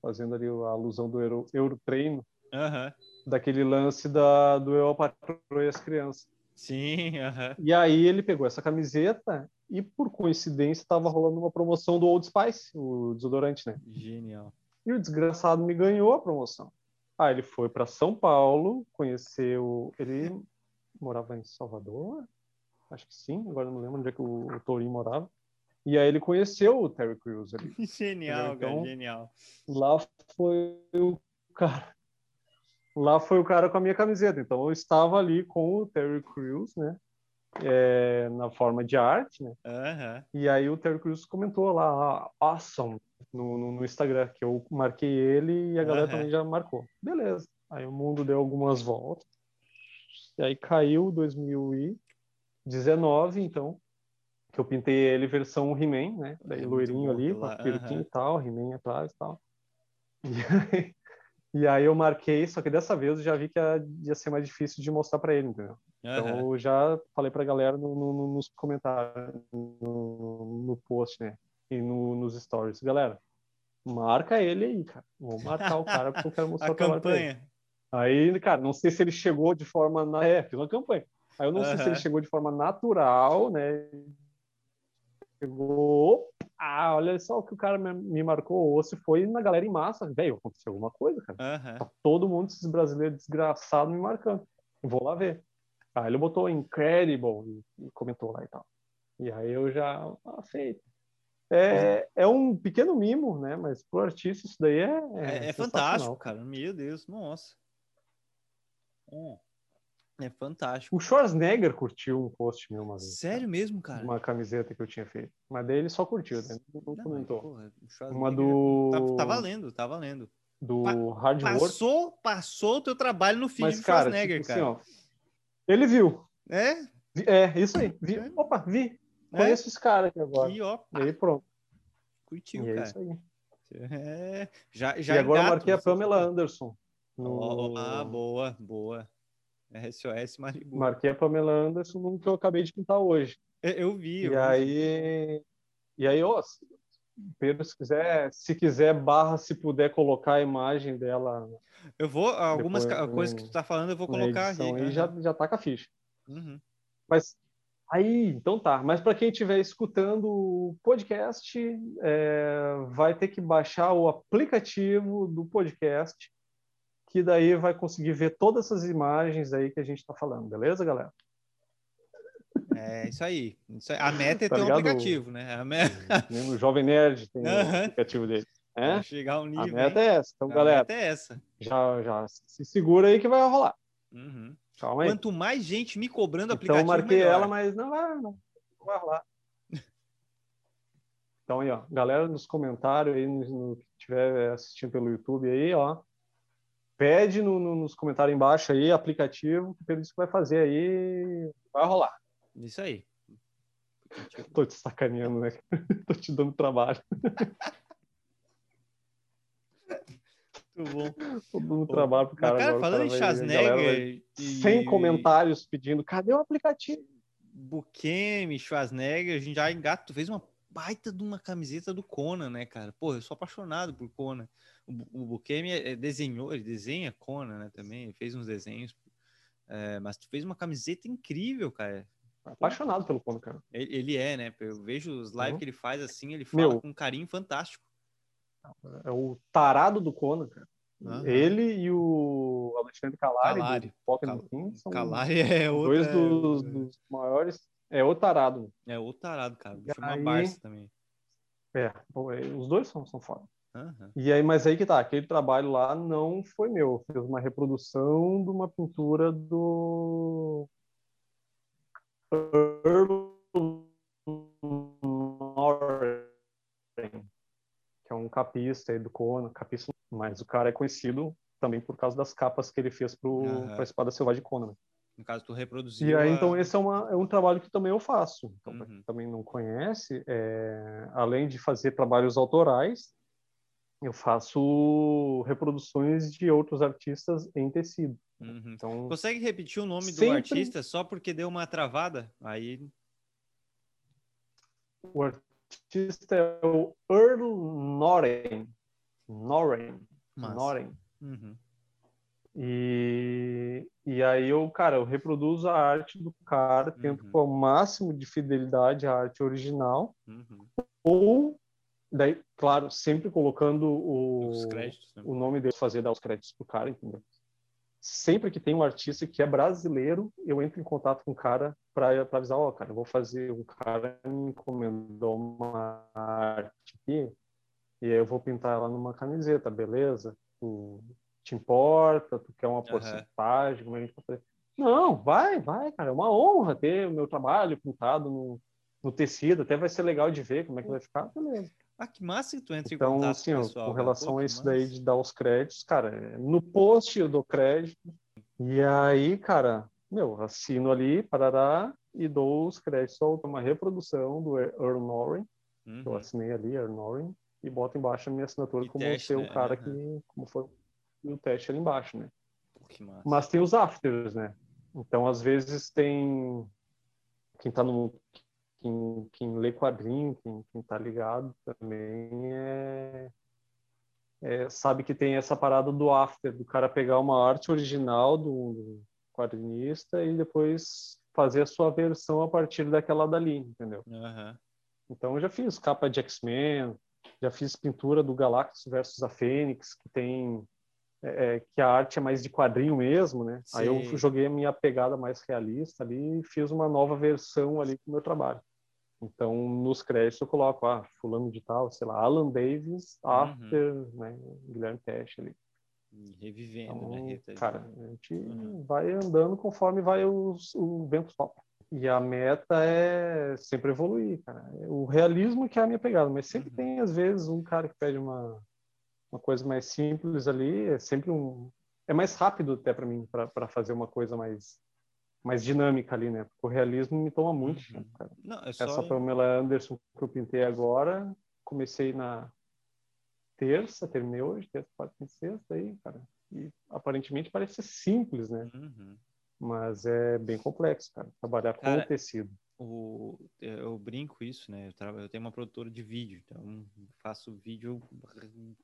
Fazendo ali a alusão do Euro, Eurotreino. Uhum. Daquele lance da, do Eu, a Patroa e as Crianças. Sim, uhum. E aí ele pegou essa camiseta e, por coincidência, estava rolando uma promoção do Old Spice, o desodorante, né? Genial. E o desgraçado me ganhou a promoção. Aí ele foi para São Paulo, conheceu. Ele morava em Salvador? Acho que sim, agora não lembro onde é que o, o morava. E aí ele conheceu o Terry Crews ali. Genial, então, cara, genial. Lá foi o cara. Lá foi o cara com a minha camiseta. Então eu estava ali com o Terry Crews, né? É, na forma de arte, né? Uhum. E aí o Terry Crews comentou lá, awesome, no, no, no, Instagram, que eu marquei ele e a galera uhum. também já marcou. Beleza. Aí o mundo deu algumas voltas. E aí caiu 2019, então, que eu pintei ele versão He-Man, né? Daí é loirinho ali, com a peruquinha uhum. e tal, He-Man atrás e tal. E aí, e aí, eu marquei, só que dessa vez eu já vi que ia, ia ser mais difícil de mostrar para ele, entendeu? Uhum. Então eu já falei pra galera no, no, nos comentários, no, no post, né? E no, nos stories. Galera, marca ele aí, cara. Vou marcar o cara porque eu quero mostrar a campanha. Aí, cara, não sei se ele chegou de forma. Na... É, fiz uma campanha. Aí eu não uhum. sei se ele chegou de forma natural, né? Chegou. Ah, olha só o que o cara me marcou. Ou se foi na galera em massa. Velho, aconteceu alguma coisa, cara. Uhum. Tá todo mundo, esses brasileiros desgraçados, me marcando. Vou lá ver. Aí ele botou Incredible e, comentou lá e tal. E aí eu já. Ah, feito. É, é um pequeno mimo, né? Mas pro artista isso daí é. É, é, é fantástico, cara. Meu Deus, nossa. É fantástico. O Schwarzenegger curtiu um post meu uma vez. Sério cara. mesmo, cara? Uma camiseta que eu tinha feito. Mas daí ele só curtiu, né? Não, não comentou. Porra, uma do. Tá, tá, valendo, tá valendo. Do pa Hard passou, Work. Passou o teu trabalho no Mas, do Schwarzenegger, tipo, cara. Assim, ó, ele viu. É? É, isso aí. Vi. É. Opa, vi. É? Conheço esse cara aqui agora. E, ó, e aí pronto. Curtiu, e cara. É isso aí. É, já, já e agora eu marquei a Pamela Anderson. No... Ah, boa, boa. SOS Malibu. Marquei a Pamela Anderson no que eu acabei de pintar hoje. Eu vi. Eu e vi. aí, e aí, ó, Pedro, se quiser, se quiser barra, se puder colocar a imagem dela. Eu vou, algumas coisas que tu tá falando, eu vou colocar aqui. Aí já, já tá com a ficha. Uhum. Mas aí, então tá. Mas para quem estiver escutando o podcast, é, vai ter que baixar o aplicativo do podcast que daí vai conseguir ver todas essas imagens aí que a gente está falando, beleza, galera? É isso aí. Isso aí. A meta é tá ter ligado? um aplicativo, né? A meta... O Jovem Nerd tem uhum. um aplicativo dele. É? chegar ao nível. A meta hein? é essa. Então, a galera. meta é essa. Já, já se segura aí que vai rolar. Uhum. Calma aí. Quanto mais gente me cobrando então, aplicativo. Então, marquei melhor. ela, mas não vai, não, vai rolar. Então, aí, ó, galera nos comentários aí, no, no que estiver assistindo pelo YouTube aí, ó, pede no, no, nos comentários embaixo aí, aplicativo, que o Pedro disse que vai fazer aí, vai rolar. Isso aí. Tô te sacaneando, né? Tô te dando trabalho. Muito bom. Tô dando trabalho pro cara. Mas, cara, agora, falando em Schwarzenegger... E... Sem comentários pedindo, cadê o aplicativo? Bukemi, Schwarzenegger, a gente já engato, fez uma baita de uma camiseta do Conan, né, cara? Pô, eu sou apaixonado por Conan. O, o Bukemi é, é, desenhou, ele desenha Conan, né, também, fez uns desenhos. É, mas tu fez uma camiseta incrível, cara. Apaixonado pelo Conan, cara. Ele, é, né? Eu vejo os lives uhum. que ele faz assim, ele fala Meu, com um carinho fantástico. É o tarado do Conan, cara. Uhum. Ele e o Alexandre Calari, Calari. do Pokémon Cal King, são Calari é outra... dois dos, dos maiores É o tarado. É o tarado, cara. E Chama aí- Barça também. É, é, os dois são, são foda. Aham. E aí, mas aí que tá, aquele trabalho lá não foi meu. Eu fiz uma reprodução de uma pintura do Que é um capista do Conan, capista, mas o cara é conhecido também por causa das capas que ele fez para Aham. a Espada Selvagem de Conan. né? No caso, tu reproduziu. E aí, a- então, esse é, uma, é um trabalho que também eu faço. Então, para Uhum. quem também não conhece, é, além de fazer trabalhos autorais, eu faço reproduções de outros artistas em tecido. Uhum. Então, Consegue repetir o nome do Sempre- artista só porque deu uma travada? Aí. o artista é o Earl Noren. Noren. Massa. Noren. Uhum. E, e aí eu, cara, eu reproduzo a arte do cara, tento Uhum. com o máximo de fidelidade à arte original, Uhum. ou daí, claro, sempre colocando o, Os créditos. Né? o nome dele, fazer dar os créditos pro cara, entendeu? Sempre que tem um artista que é brasileiro, eu entro em contato com o cara para avisar, ó, cara, eu vou fazer, um cara me encomendou uma arte aqui, e aí eu vou pintar ela numa camiseta, beleza? Tu te importa? Tu quer uma porcentagem? Como a gente fazer? Não, vai, vai, cara, é uma honra ter o meu trabalho pintado no, no tecido, até vai ser legal de ver como é que vai ficar, beleza. Ah, que massa que tu entra em Então, contato assim, pessoal. com relação Pô, a isso daí massa. de dar os créditos, cara, é, no post eu dou crédito. E aí, cara, meu, assino ali, parará, e dou os créditos. Só uma reprodução do Earl Norrin, que eu Uhum. assinei ali, Earl Norrin, e boto embaixo a minha assinatura E como teste, ser né? o cara Aham. que, como foi o teste ali embaixo, né? Pô. Mas tem os afters, né? Então, às vezes, tem quem tá no. Quem, quem lê quadrinho, quem, quem tá ligado também é, é- sabe que tem essa parada do after, do cara pegar uma arte original do, do quadrinista e depois fazer a sua versão a partir daquela dali, entendeu? Aham. Então eu já fiz capa de X-Men, já fiz pintura do Galactus versus a Fênix, que tem é, é, que a arte é mais de quadrinho mesmo, né? Aí eu Sim. joguei a minha pegada mais realista ali e fiz uma nova versão ali com o meu trabalho. Então nos créditos eu coloco, ah, fulano de tal, sei lá, Alan Davis, Uhum. After, né? Guilherme Tesch ali. Revivendo, Então, né, cara, a gente Uhum. vai andando conforme vai os, o vento sopra. E a meta é sempre evoluir, cara. O realismo que é a minha pegada, mas sempre Uhum. tem, às vezes, um cara que pede uma, uma coisa mais simples ali, é sempre um... É mais rápido até para mim, para fazer uma coisa mais, mais dinâmica ali, né? Porque o realismo me toma muito Uhum. tempo, cara. Não, é só. Essa Pamela Anderson que eu pintei agora, comecei na terça, terminei hoje, terça, quarta, quinta, sexta, aí, cara. E aparentemente parece simples, né? Uhum. Mas é bem complexo, cara. Trabalhar com Cara, o tecido. O, eu brinco isso, né? Eu, tra- eu tenho uma produtora de vídeo, então faço vídeo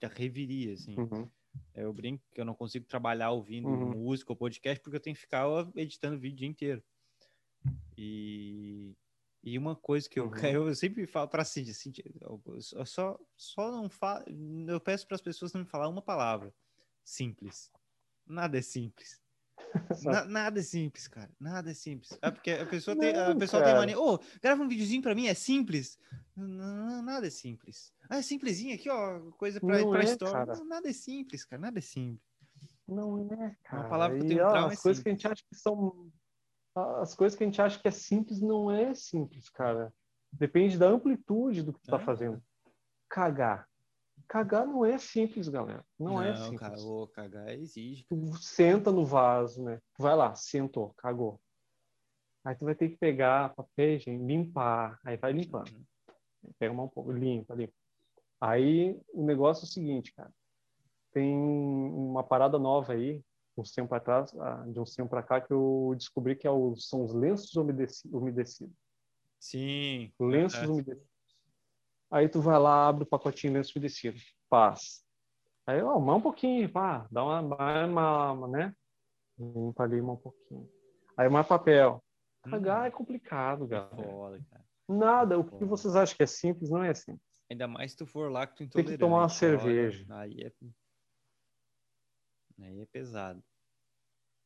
da reviria, assim. Uhum. Eu brinco que eu não consigo trabalhar ouvindo Uhum. música ou podcast porque eu tenho que ficar editando vídeo o dia inteiro. E, e uma coisa que eu, Uhum. eu sempre falo para Cindy, Cindy, eu eu só, só não falo, eu peço para as pessoas não me falar uma palavra. Simples. Nada é simples. Na- nada é simples, cara. Nada é simples. É porque a pessoa tem, a Não, pessoa tem cara. mania. Ô, grava um videozinho pra mim, é simples? Não, nada é simples. Ah, é simplesinho aqui, ó. Coisa pra, Não pra é, história. Não, nada é simples, cara. Nada é simples. Não é, cara. palavra que eu tenho um ó, trauma é as coisas que a gente acha que são. As coisas que a gente acha que é simples não é simples, cara. Depende da amplitude do que tu tá Ah. fazendo. Cagar. Cagar não é simples, galera. Não, é simples. cara. Cagar exige. tu senta no vaso, né? Tu vai lá, sentou, cagou. Aí tu vai ter que pegar papel, gente, limpar. Aí vai limpando. Uhum. Pega um pouco, limpa, limpa. Aí o negócio é o seguinte, cara. Tem uma parada nova aí, uns tempos atrás, ah, de uns tempos pra cá, que eu descobri que é o- são os lenços umedeci- umedecidos. Sim. Lenços É. umedecidos. Aí tu vai lá, abre o pacotinho lenço. Paz. Aí, ó, mais um pouquinho, pá, dá uma, uma, uma, né? Limpa ali um pouquinho. Aí mais papel. Cagar é complicado, É galera. foda, cara. Nada, o que vocês acham que é simples, não é simples. Ainda mais se tu for lacto Tem intolerante. que tomar uma cerveja. aí é. Aí é pesado.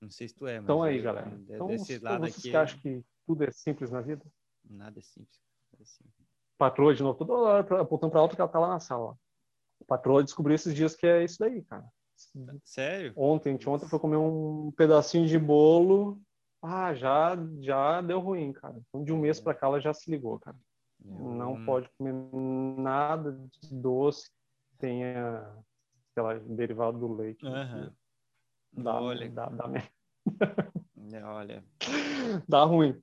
Não sei se tu é, mas. Então aí, galera. Então, desse se lado vocês aqui. que acham que tudo é simples na vida, Nada é simples. Nada é simples. Patroa de novo, toda hora apontando pra alto que ela tá lá na sala. Patroa descobriu esses dias que é isso daí, cara. Sério? Ontem, ontem foi comer um pedacinho de bolo. Ah, já, já deu ruim, cara. Então, de um mês para cá, ela já se ligou, cara. Não hum. pode comer nada de doce tenha, sei lá, derivado do leite. Uhum. Dá, olha. Dá, dá merda. É, olha. Dá ruim.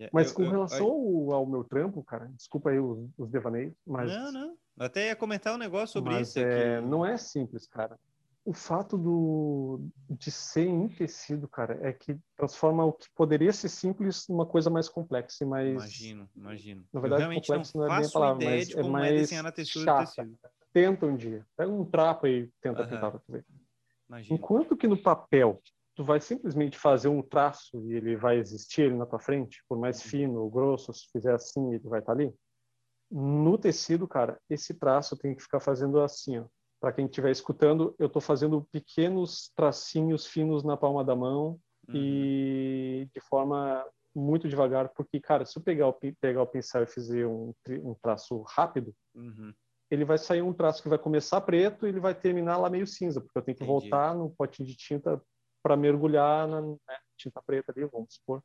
É, mas eu, com relação eu, eu... ao meu trampo, cara, desculpa aí os, os devaneios, mas... Não, não. Eu até ia comentar um negócio sobre mas isso. É, Não é simples, cara o fato do, de ser em tecido, cara, é que transforma o que poderia ser simples numa coisa mais complexa e mais. Imagino, imagino. Na verdade, complexo não, não é bem a palavra, mas é, é mais textura chata. Tenta um dia. Pega um trapo e tenta uhum. pintar pra ver. Imagino. Enquanto que no papel, tu vai simplesmente fazer um traço e ele vai existir ele na tua frente, por mais fino ou grosso, se fizer assim, ele vai estar tá ali. No tecido, cara, esse traço tem que ficar fazendo assim, ó para quem estiver escutando, eu estou fazendo pequenos tracinhos finos na palma da mão uhum. e de forma muito devagar, porque, cara, se eu pegar o, pegar o pincel e fizer um, um traço rápido, uhum. ele vai sair um traço que vai começar preto e ele vai terminar lá meio cinza, porque eu tenho que Entendi. voltar no potinho de tinta para mergulhar na né, tinta preta ali, vamos supor,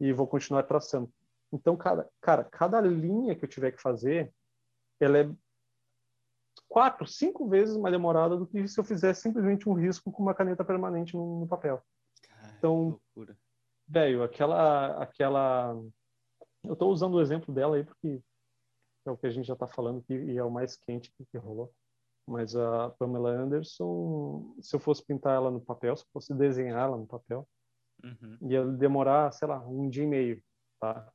e vou continuar traçando. Então, cara, cara, cada linha que eu tiver que fazer, ela é quatro, cinco vezes mais demorada do que se eu fizesse simplesmente um risco com uma caneta permanente no, no papel. Cara, então, velho, aquela, aquela, eu estou usando o exemplo dela aí porque é o que a gente já está falando que, e é o mais quente que, que rolou. Mas a Pamela Anderson, se eu fosse pintar ela no papel, se eu fosse desenhar ela no papel, uhum. ia demorar, sei lá, um dia e meio, tá?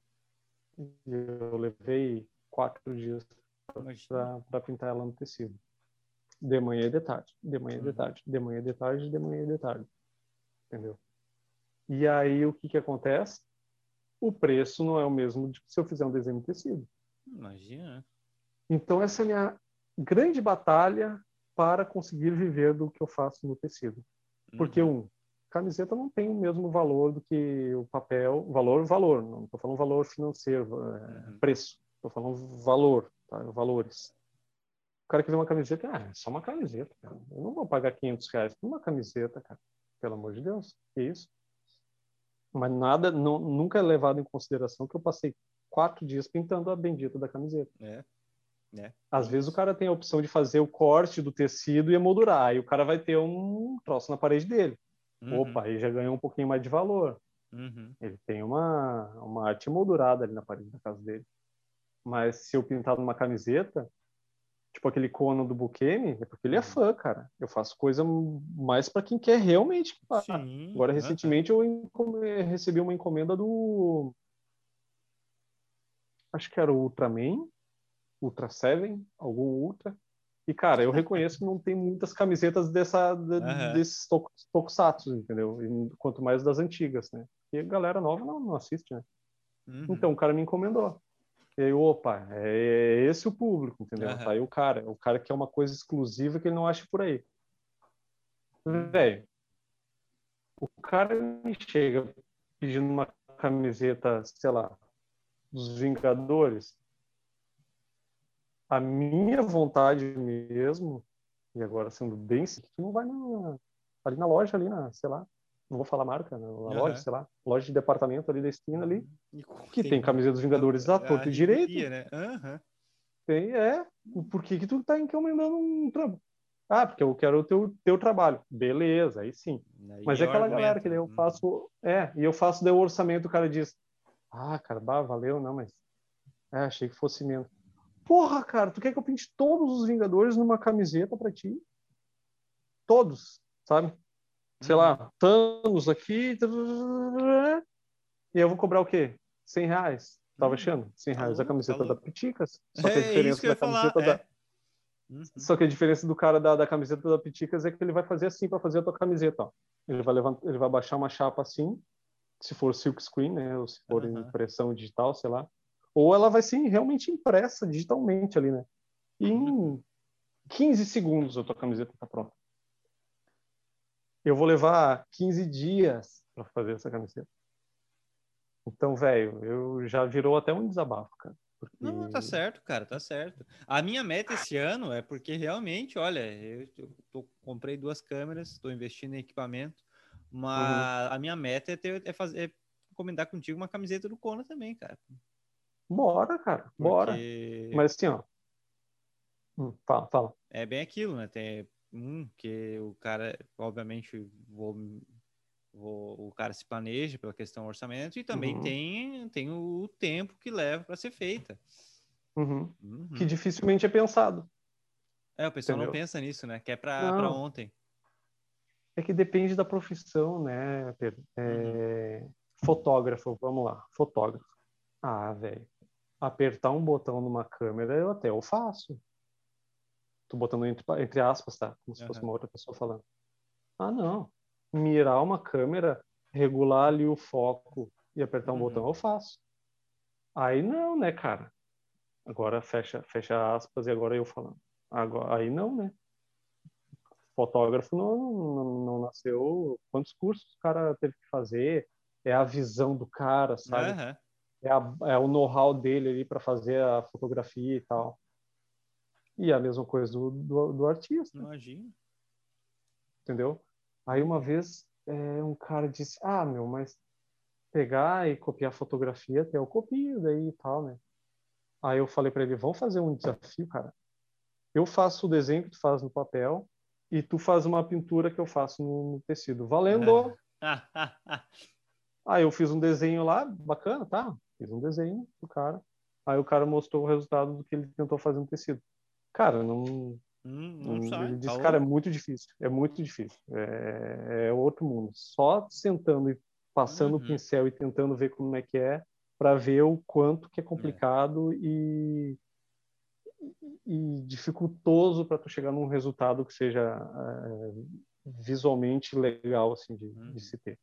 Eu levei quatro dias para pintar ela no tecido. De manhã e de tarde, de manhã e de uhum. tarde, de manhã e de tarde, de manhã e de tarde. Entendeu? E aí o que que acontece? O preço não é o mesmo de se eu fizer um desenho de tecido. Imagina. Então essa é a minha grande batalha para conseguir viver do que eu faço no tecido. Porque uhum. um, camiseta não tem o mesmo valor do que o papel, valor, valor, não estou falando valor financeiro, é, uhum. preço, estou falando valor, tá? valores. O cara que vê uma camiseta, ah, é só uma camiseta, cara. Eu não vou pagar 500 reais por uma camiseta, cara. Pelo amor de Deus, que isso? Mas nada, não, nunca é levado em consideração que eu passei quatro dias pintando a bendita da camiseta. É. É. Às vezes o cara tem a opção de fazer o corte do tecido e emoldurar, aí o cara vai ter um troço na parede dele. Uhum. Opa, aí já ganhou um pouquinho mais de valor. Uhum. Ele tem uma, uma arte moldurada ali na parede da casa dele. Mas se eu pintar numa camiseta, tipo aquele Conan do Bukemi, é porque ele é uhum. fã, cara. Eu faço coisa mais para quem quer realmente. Sim, Agora, recentemente, eu recebi uma encomenda do. Acho que era o Ultraman, Ultra Seven, algum Ultra. E, cara, eu reconheço que não tem muitas camisetas dessa, de, uhum. desses tokusatsu, entendeu? E, quanto mais das antigas, né? E a galera nova não, não assiste, né? Uhum. Então, o cara me encomendou. E aí, opa, é esse o público, entendeu? Uhum. Tá aí o cara, o cara quer uma coisa exclusiva que ele não acha por aí. Velho, o cara me chega pedindo uma camiseta, sei lá, dos Vingadores. A minha vontade mesmo, e agora sendo bem, não vai na, ali na loja, ali na, sei lá, não vou falar marca, né? Uma uhum. loja, sei lá, loja de departamento ali da esquina ali, que tem, tem camiseta dos Vingadores lá, torto e direito. Né? Uhum. Tem, é. Por que que tu tá encomendando um trampo? Ah, porque eu quero o teu, teu trabalho. Beleza, aí sim. Aí Mas é aquela argumento. galera que eu uhum. faço, é, e eu faço o orçamento, o cara diz, ah, cara, bah, valeu, não, mas é, achei que fosse menos. Porra, cara, tu quer que eu pinte todos os Vingadores numa camiseta para ti? Todos, sabe? sei lá, uhum. Thanos aqui, e eu vou cobrar o quê? 100 reais. Tava achando? 100 reais a tá camiseta da Piticas. Só que a é, diferença da camiseta da. É. Uhum. Só que a diferença do cara da, da camiseta da Piticas é que ele vai fazer assim para fazer a tua camiseta. Ó. Ele vai levantar, ele vai baixar uma chapa assim, se for silk screen, né, ou se for uhum. impressão digital, sei lá. Ou ela vai ser realmente impressa digitalmente ali, né? E em 15 segundos a tua camiseta tá pronta eu vou levar 15 dias para fazer essa camiseta. Então, velho, eu já virou até um desabafo, cara. Porque... Não, tá certo, cara, tá certo. A minha meta esse ano é porque realmente, olha, eu, eu tô, comprei duas câmeras, estou investindo em equipamento, mas uhum. a minha meta é, ter, é fazer, é encomendar contigo uma camiseta do Kona também, cara. Bora, cara, porque... bora. Mas assim, ó. Hum, fala, fala. É bem aquilo, né? Tem um que o cara, obviamente, vou o, o cara se planeja pela questão do orçamento e também uhum. tem, tem o tempo que leva para ser feita. Uhum. Uhum. Que dificilmente é pensado. É, o pessoal Entendeu? não pensa nisso, né? Que é para ontem. É que depende da profissão, né, Pedro? É... Uhum. Fotógrafo, vamos lá, fotógrafo. Ah, velho, apertar um botão numa câmera eu até eu faço. Tô botando entre, entre aspas, tá? Como se fosse uma outra pessoa falando. Ah, não mirar uma câmera, regular ali o foco e apertar um uhum. botão, eu faço. Aí não, né, cara? Agora fecha, fecha aspas e agora eu falando. Agora, aí não, né? Fotógrafo não, não, não nasceu. Quantos cursos o cara teve que fazer? É a visão do cara, sabe? Uhum. É, a, é o know-how dele ali para fazer a fotografia e tal. E a mesma coisa do, do, do artista. Imagina. Entendeu? Aí uma vez é, um cara disse, ah, meu, mas pegar e copiar fotografia, até eu copio daí e tal, né? Aí eu falei para ele, vamos fazer um desafio, cara. Eu faço o desenho que tu faz no papel e tu faz uma pintura que eu faço no, no tecido. Valendo! Aí eu fiz um desenho lá, bacana, tá? Fiz um desenho do cara. Aí o cara mostrou o resultado do que ele tentou fazer no tecido. Cara, não, Hum, não sai, ele disse, cara, é muito difícil, é muito difícil, é, é outro mundo. Só sentando e passando uhum. o pincel e tentando ver como é que é, para ver o quanto que é complicado é. E, e dificultoso para tu chegar num resultado que seja é, visualmente legal assim de, uhum. de, se ter.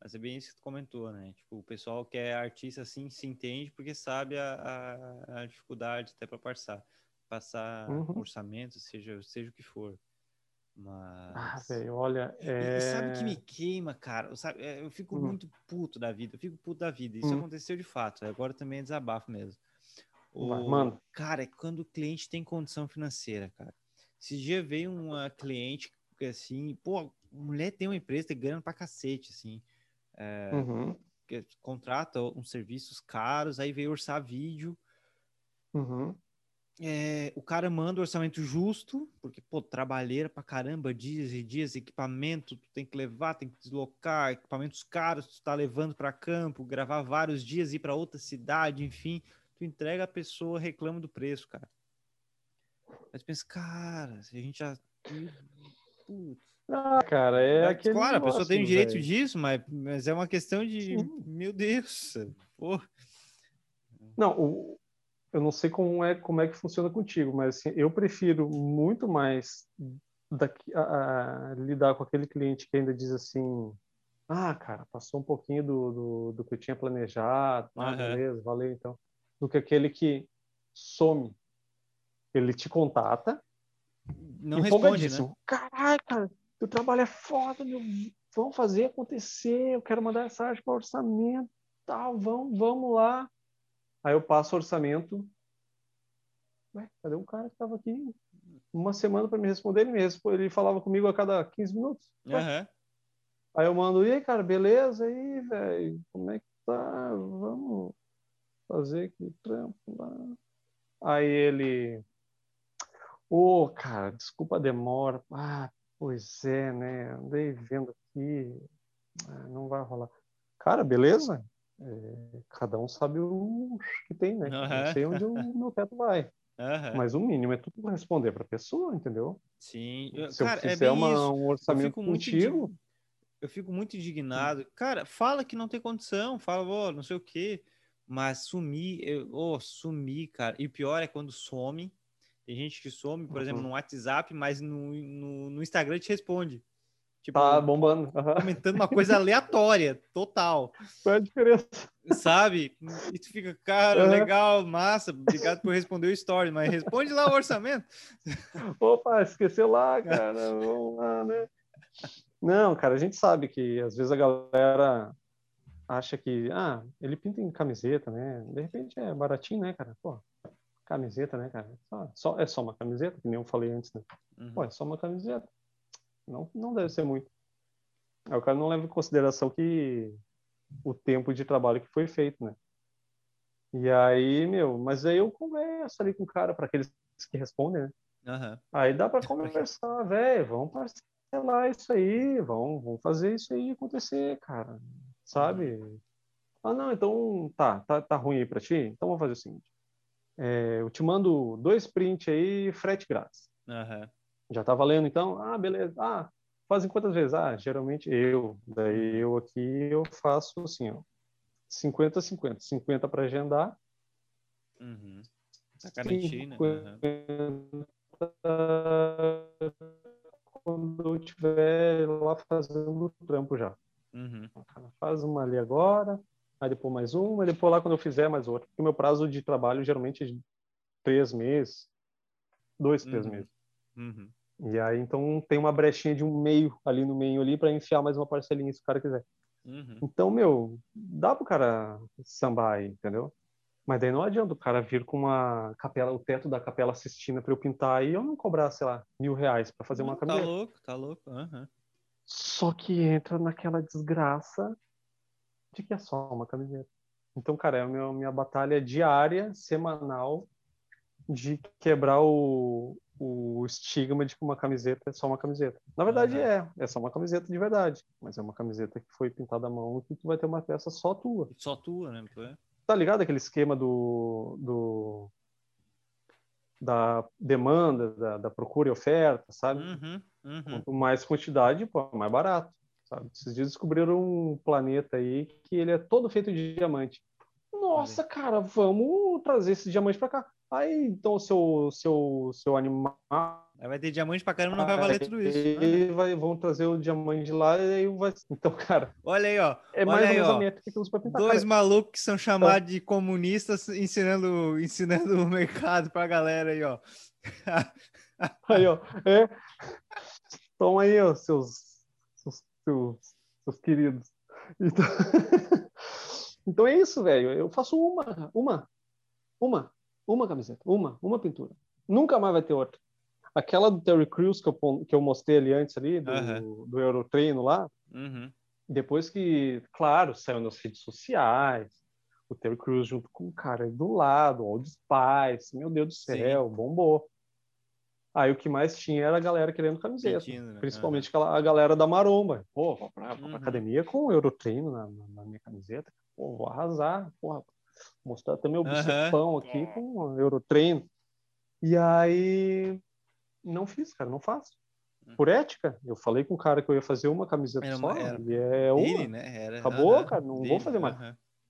Mas é bem isso que tu comentou, né? Tipo, o pessoal que é artista assim se entende porque sabe a, a, a dificuldade até para passar passar uhum. orçamento, seja, seja o que for. Mas. Ah, velho, olha. É... E, sabe o que me queima, cara? Sabe, é, eu fico uhum. muito puto da vida. Eu fico puto da vida. Isso uhum. aconteceu de fato. Agora também é desabafo mesmo. O... Mano. Cara, é quando o cliente tem condição financeira, cara. Esse dia veio uma cliente assim, pô, mulher tem uma empresa, tem grana pra cacete, assim. É, uhum. contrata uns serviços caros, aí veio orçar vídeo. Uhum é, o cara manda o orçamento justo, porque, pô, trabalheira pra caramba, dias e dias, equipamento, tu tem que levar, tem que deslocar, equipamentos caros, tu tá levando para campo, gravar vários dias, ir para outra cidade, enfim, tu entrega a pessoa, reclama do preço, cara. Aí tu pensa, cara, se a gente já. Putz. Ah, cara, é, é aquele Claro, a pessoa tem o direito véio. disso, mas, mas é uma questão de. Sim. Meu Deus, pô. Não, o, eu não sei como é como é que funciona contigo, mas assim, eu prefiro muito mais daqui, a, a, lidar com aquele cliente que ainda diz assim, ah, cara, passou um pouquinho do, do, do que eu tinha planejado, ah, uhum. beleza, valeu então, do que aquele que some, ele te contata, não responde, né? Caraca, teu trabalho é foda, meu, vamos fazer acontecer, eu quero mandar essa arte para orçamento, tal, vamos, vamos lá. Aí eu passo o orçamento. Ué, cadê um cara que estava aqui uma semana para me responder? Ele, me responde, ele falava comigo a cada 15 minutos. Uhum. Aí eu mando, e aí, cara, beleza? aí, velho? Como é que tá? Vamos fazer aqui trampo lá. Aí ele. Ô, oh, cara, desculpa a demora. Ah, pois é, né? Andei vendo aqui. Ah, não vai rolar. Cara, beleza? É, cada um sabe o que tem, né? Uhum. Não sei onde o meu teto vai. Uhum. Mas o mínimo é tudo responder para a pessoa, entendeu? Sim. Se Cara, eu é fizer é uma, um orçamento eu contigo... Eu fico muito indignado. Cara, fala que não tem condição, fala, oh, não sei o quê. Mas sumir, eu, oh, sumir, cara. E pior é quando some. Tem gente que some, por uhum. exemplo, no WhatsApp, mas no, no, no Instagram te responde. Tipo, tá bombando. Uhum. Comentando uma coisa aleatória, total. Qual é a diferença? Sabe? E tu fica, cara, uhum. legal, massa, obrigado por responder o story, mas responde lá o orçamento. Opa, esqueceu lá, cara, vamos lá, né? Não, cara, a gente sabe que às vezes a galera acha que, ah, ele pinta em camiseta, né? De repente é baratinho, né, cara? Pô, camiseta, né, cara? Só, só, é só uma camiseta, que nem eu falei antes, né? Uhum. Pô, é só uma camiseta. Não, não deve ser muito. Aí o cara não leva em consideração que o tempo de trabalho que foi feito, né? E aí, meu, mas aí eu converso ali com o cara, para aqueles que respondem, né? Uhum. Aí dá para conversar, velho, vamos parcelar isso aí, vamos, vamos fazer isso aí acontecer, cara, sabe? Uhum. Ah, não, então tá, tá, tá ruim aí para ti? Então vamos fazer o seguinte, é, eu te mando dois prints aí, frete grátis. Uhum. Já tá valendo então? Ah, beleza. Ah, fazem quantas vezes? Ah, geralmente eu. Daí eu aqui eu faço assim, ó. 50 50. 50 para agendar. Uhum. Pra garantir, né? Uhum. Quando eu estiver lá fazendo o trampo já. Uhum. Faz uma ali agora, aí depois mais uma, e depois lá quando eu fizer mais outra. Porque o meu prazo de trabalho geralmente é de três meses, dois, três uhum. meses. Uhum. E aí então tem uma brechinha de um meio ali no meio ali para enfiar mais uma parcelinha se o cara quiser. Uhum. Então, meu, dá pro cara sambar aí, entendeu? Mas daí não adianta o cara vir com uma capela, o teto da capela Sistina para eu pintar e eu não cobrar, sei lá, mil reais para fazer uma tá camiseta. Tá louco, tá louco. Uhum. Só que entra naquela desgraça de que é só uma camiseta. Então, cara, é a minha, minha batalha diária, semanal, de quebrar o, o estigma de que uma camiseta é só uma camiseta. Na verdade uhum. é, é só uma camiseta de verdade, mas é uma camiseta que foi pintada à mão e que tu vai ter uma peça só tua. Só tua, né? É. Tá ligado aquele esquema do, do da demanda, da, da procura e oferta, sabe? Uhum, uhum. Quanto mais quantidade, pô, mais barato, sabe? Esses dias descobriram um planeta aí que ele é todo feito de diamante. Nossa, cara, vamos trazer esse diamante para cá. Aí, então, o seu, seu, seu animal. Aí vai ter diamante pra caramba, não vai valer tudo isso. E vai, vão trazer o diamante de lá e aí vai. Então, cara. Olha aí, ó. É mais aí, métrica que pra pintar. Dois cara. malucos que são chamados então... de comunistas ensinando, ensinando o mercado pra galera aí, ó. aí, ó. É. Toma aí, ó, seus, seus, seus, queridos. Então... então é isso, velho. Eu faço uma, uma, uma uma camiseta, uma, uma pintura. Nunca mais vai ter outra. Aquela do Terry Crews que eu, que eu mostrei ali antes, ali, do, uhum. do Eurotreino lá, uhum. depois que, claro, saiu nas redes sociais, o Terry Crews junto com o cara do lado, Old Spice, meu Deus do céu, Sim. bombou. Aí o que mais tinha era a galera querendo camiseta, né? principalmente uhum. a galera da maromba. Pô, vou pra, pra uhum. academia com o Eurotreino na, na, minha camiseta. Pô, vou arrasar. Porra, mostrar até meu bicepão uhum. aqui com o Eurotreino. E aí não fiz, cara, não faço. Hum. Por ética, eu falei com o cara que eu ia fazer uma camiseta era só, era e é uma. né? Era, Acabou, cara, não dele, vou fazer mais.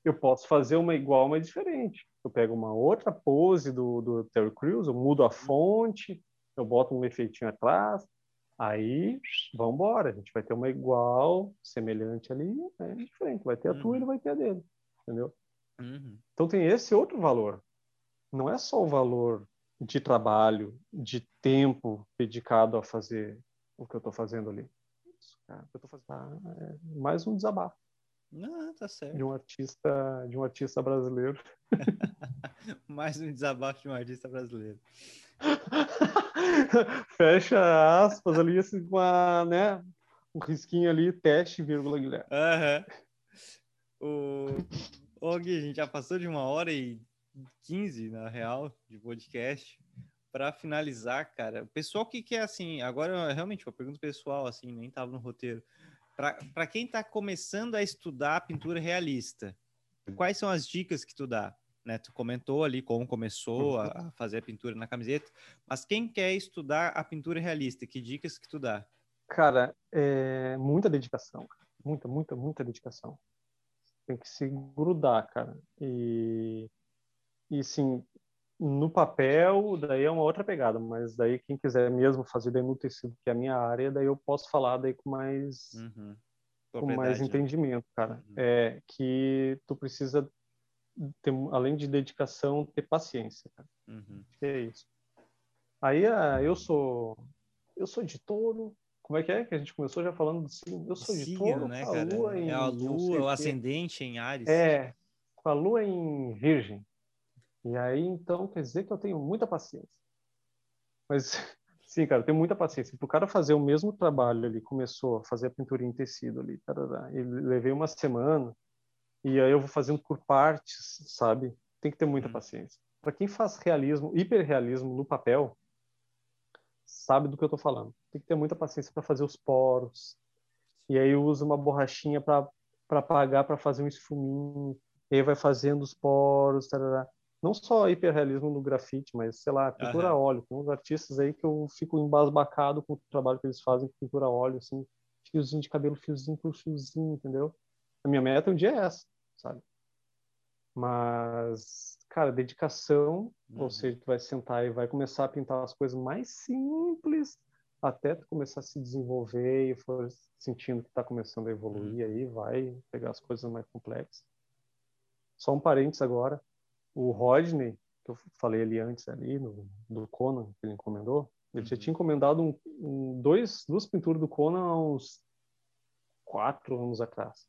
Eu posso fazer uma igual, mas diferente. Eu pego uma outra pose do, do Terry Crews, eu mudo a hum. fonte, eu boto um efeitinho atrás, aí vamos embora. A gente vai ter uma igual, semelhante ali, é diferente. Vai ter a tua e ele vai ter a dele, entendeu? Uhum. Então tem esse outro valor. Não é só o valor de trabalho, de tempo dedicado a fazer o que eu estou fazendo ali. Isso, cara, eu tô fazendo ah, é mais um desabafo. Não, tá certo. De um artista, de um artista brasileiro. mais um desabafo de um artista brasileiro. Fecha aspas ali assim, com a, né, um risquinho ali, teste, vírgula, Guilherme. Aham. Uhum. O Ô, Gui, a gente já passou de uma hora e quinze, na real, de podcast. Para finalizar, cara, o pessoal que quer, assim, agora realmente uma pergunta pessoal, assim, nem tava no roteiro. Para quem está começando a estudar pintura realista, quais são as dicas que tu dá? Né, tu comentou ali como começou a, fazer a pintura na camiseta, mas quem quer estudar a pintura realista, que dicas que tu dá? Cara, é muita dedicação, muita, muita, muita dedicação tem que se grudar, cara. E, e sim, no papel, daí é uma outra pegada, mas daí quem quiser mesmo fazer daí no tecido, que é a minha área, daí eu posso falar daí com mais, uhum. com mais né? entendimento, cara. Uhum. É que tu precisa ter, além de dedicação, ter paciência, cara. Uhum. É isso. Aí ah, eu sou eu sou de touro, como é que é que a gente começou já falando do signo? Eu sou de touro, né, a cara? Lua em, é a lua, o ascendente em Ares. É, com a lua em Virgem. E aí, então, quer dizer que eu tenho muita paciência. Mas, sim, cara, eu tenho muita paciência. Para o cara fazer o mesmo trabalho ali, começou a fazer a pintura em tecido ali, tarará, e levei uma semana, e aí eu vou fazendo por partes, sabe? Tem que ter muita hum. paciência. Para quem faz realismo, hiperrealismo no papel, sabe do que eu estou falando. Tem que ter muita paciência para fazer os poros. E aí usa uma borrachinha para apagar, para fazer um esfuminho. E aí vai fazendo os poros. Tarará. Não só hiperrealismo no grafite, mas, sei lá, pintura uhum. óleo. Tem uns artistas aí que eu fico embasbacado com o trabalho que eles fazem com pintura óleo, assim, fiozinho de cabelo, fiozinho por fiozinho, entendeu? A minha meta um dia é essa, sabe? Mas cara, dedicação, uhum. ou seja, tu vai sentar e vai começar a pintar as coisas mais simples até tu começar a se desenvolver e for sentindo que está começando a evoluir uhum. aí, vai pegar as coisas mais complexas. Só um parênteses agora, o Rodney, que eu falei ali antes ali, no, do Conan, que ele encomendou, ele uhum. já tinha encomendado um, um, dois, duas pinturas do Conan há uns quatro anos atrás.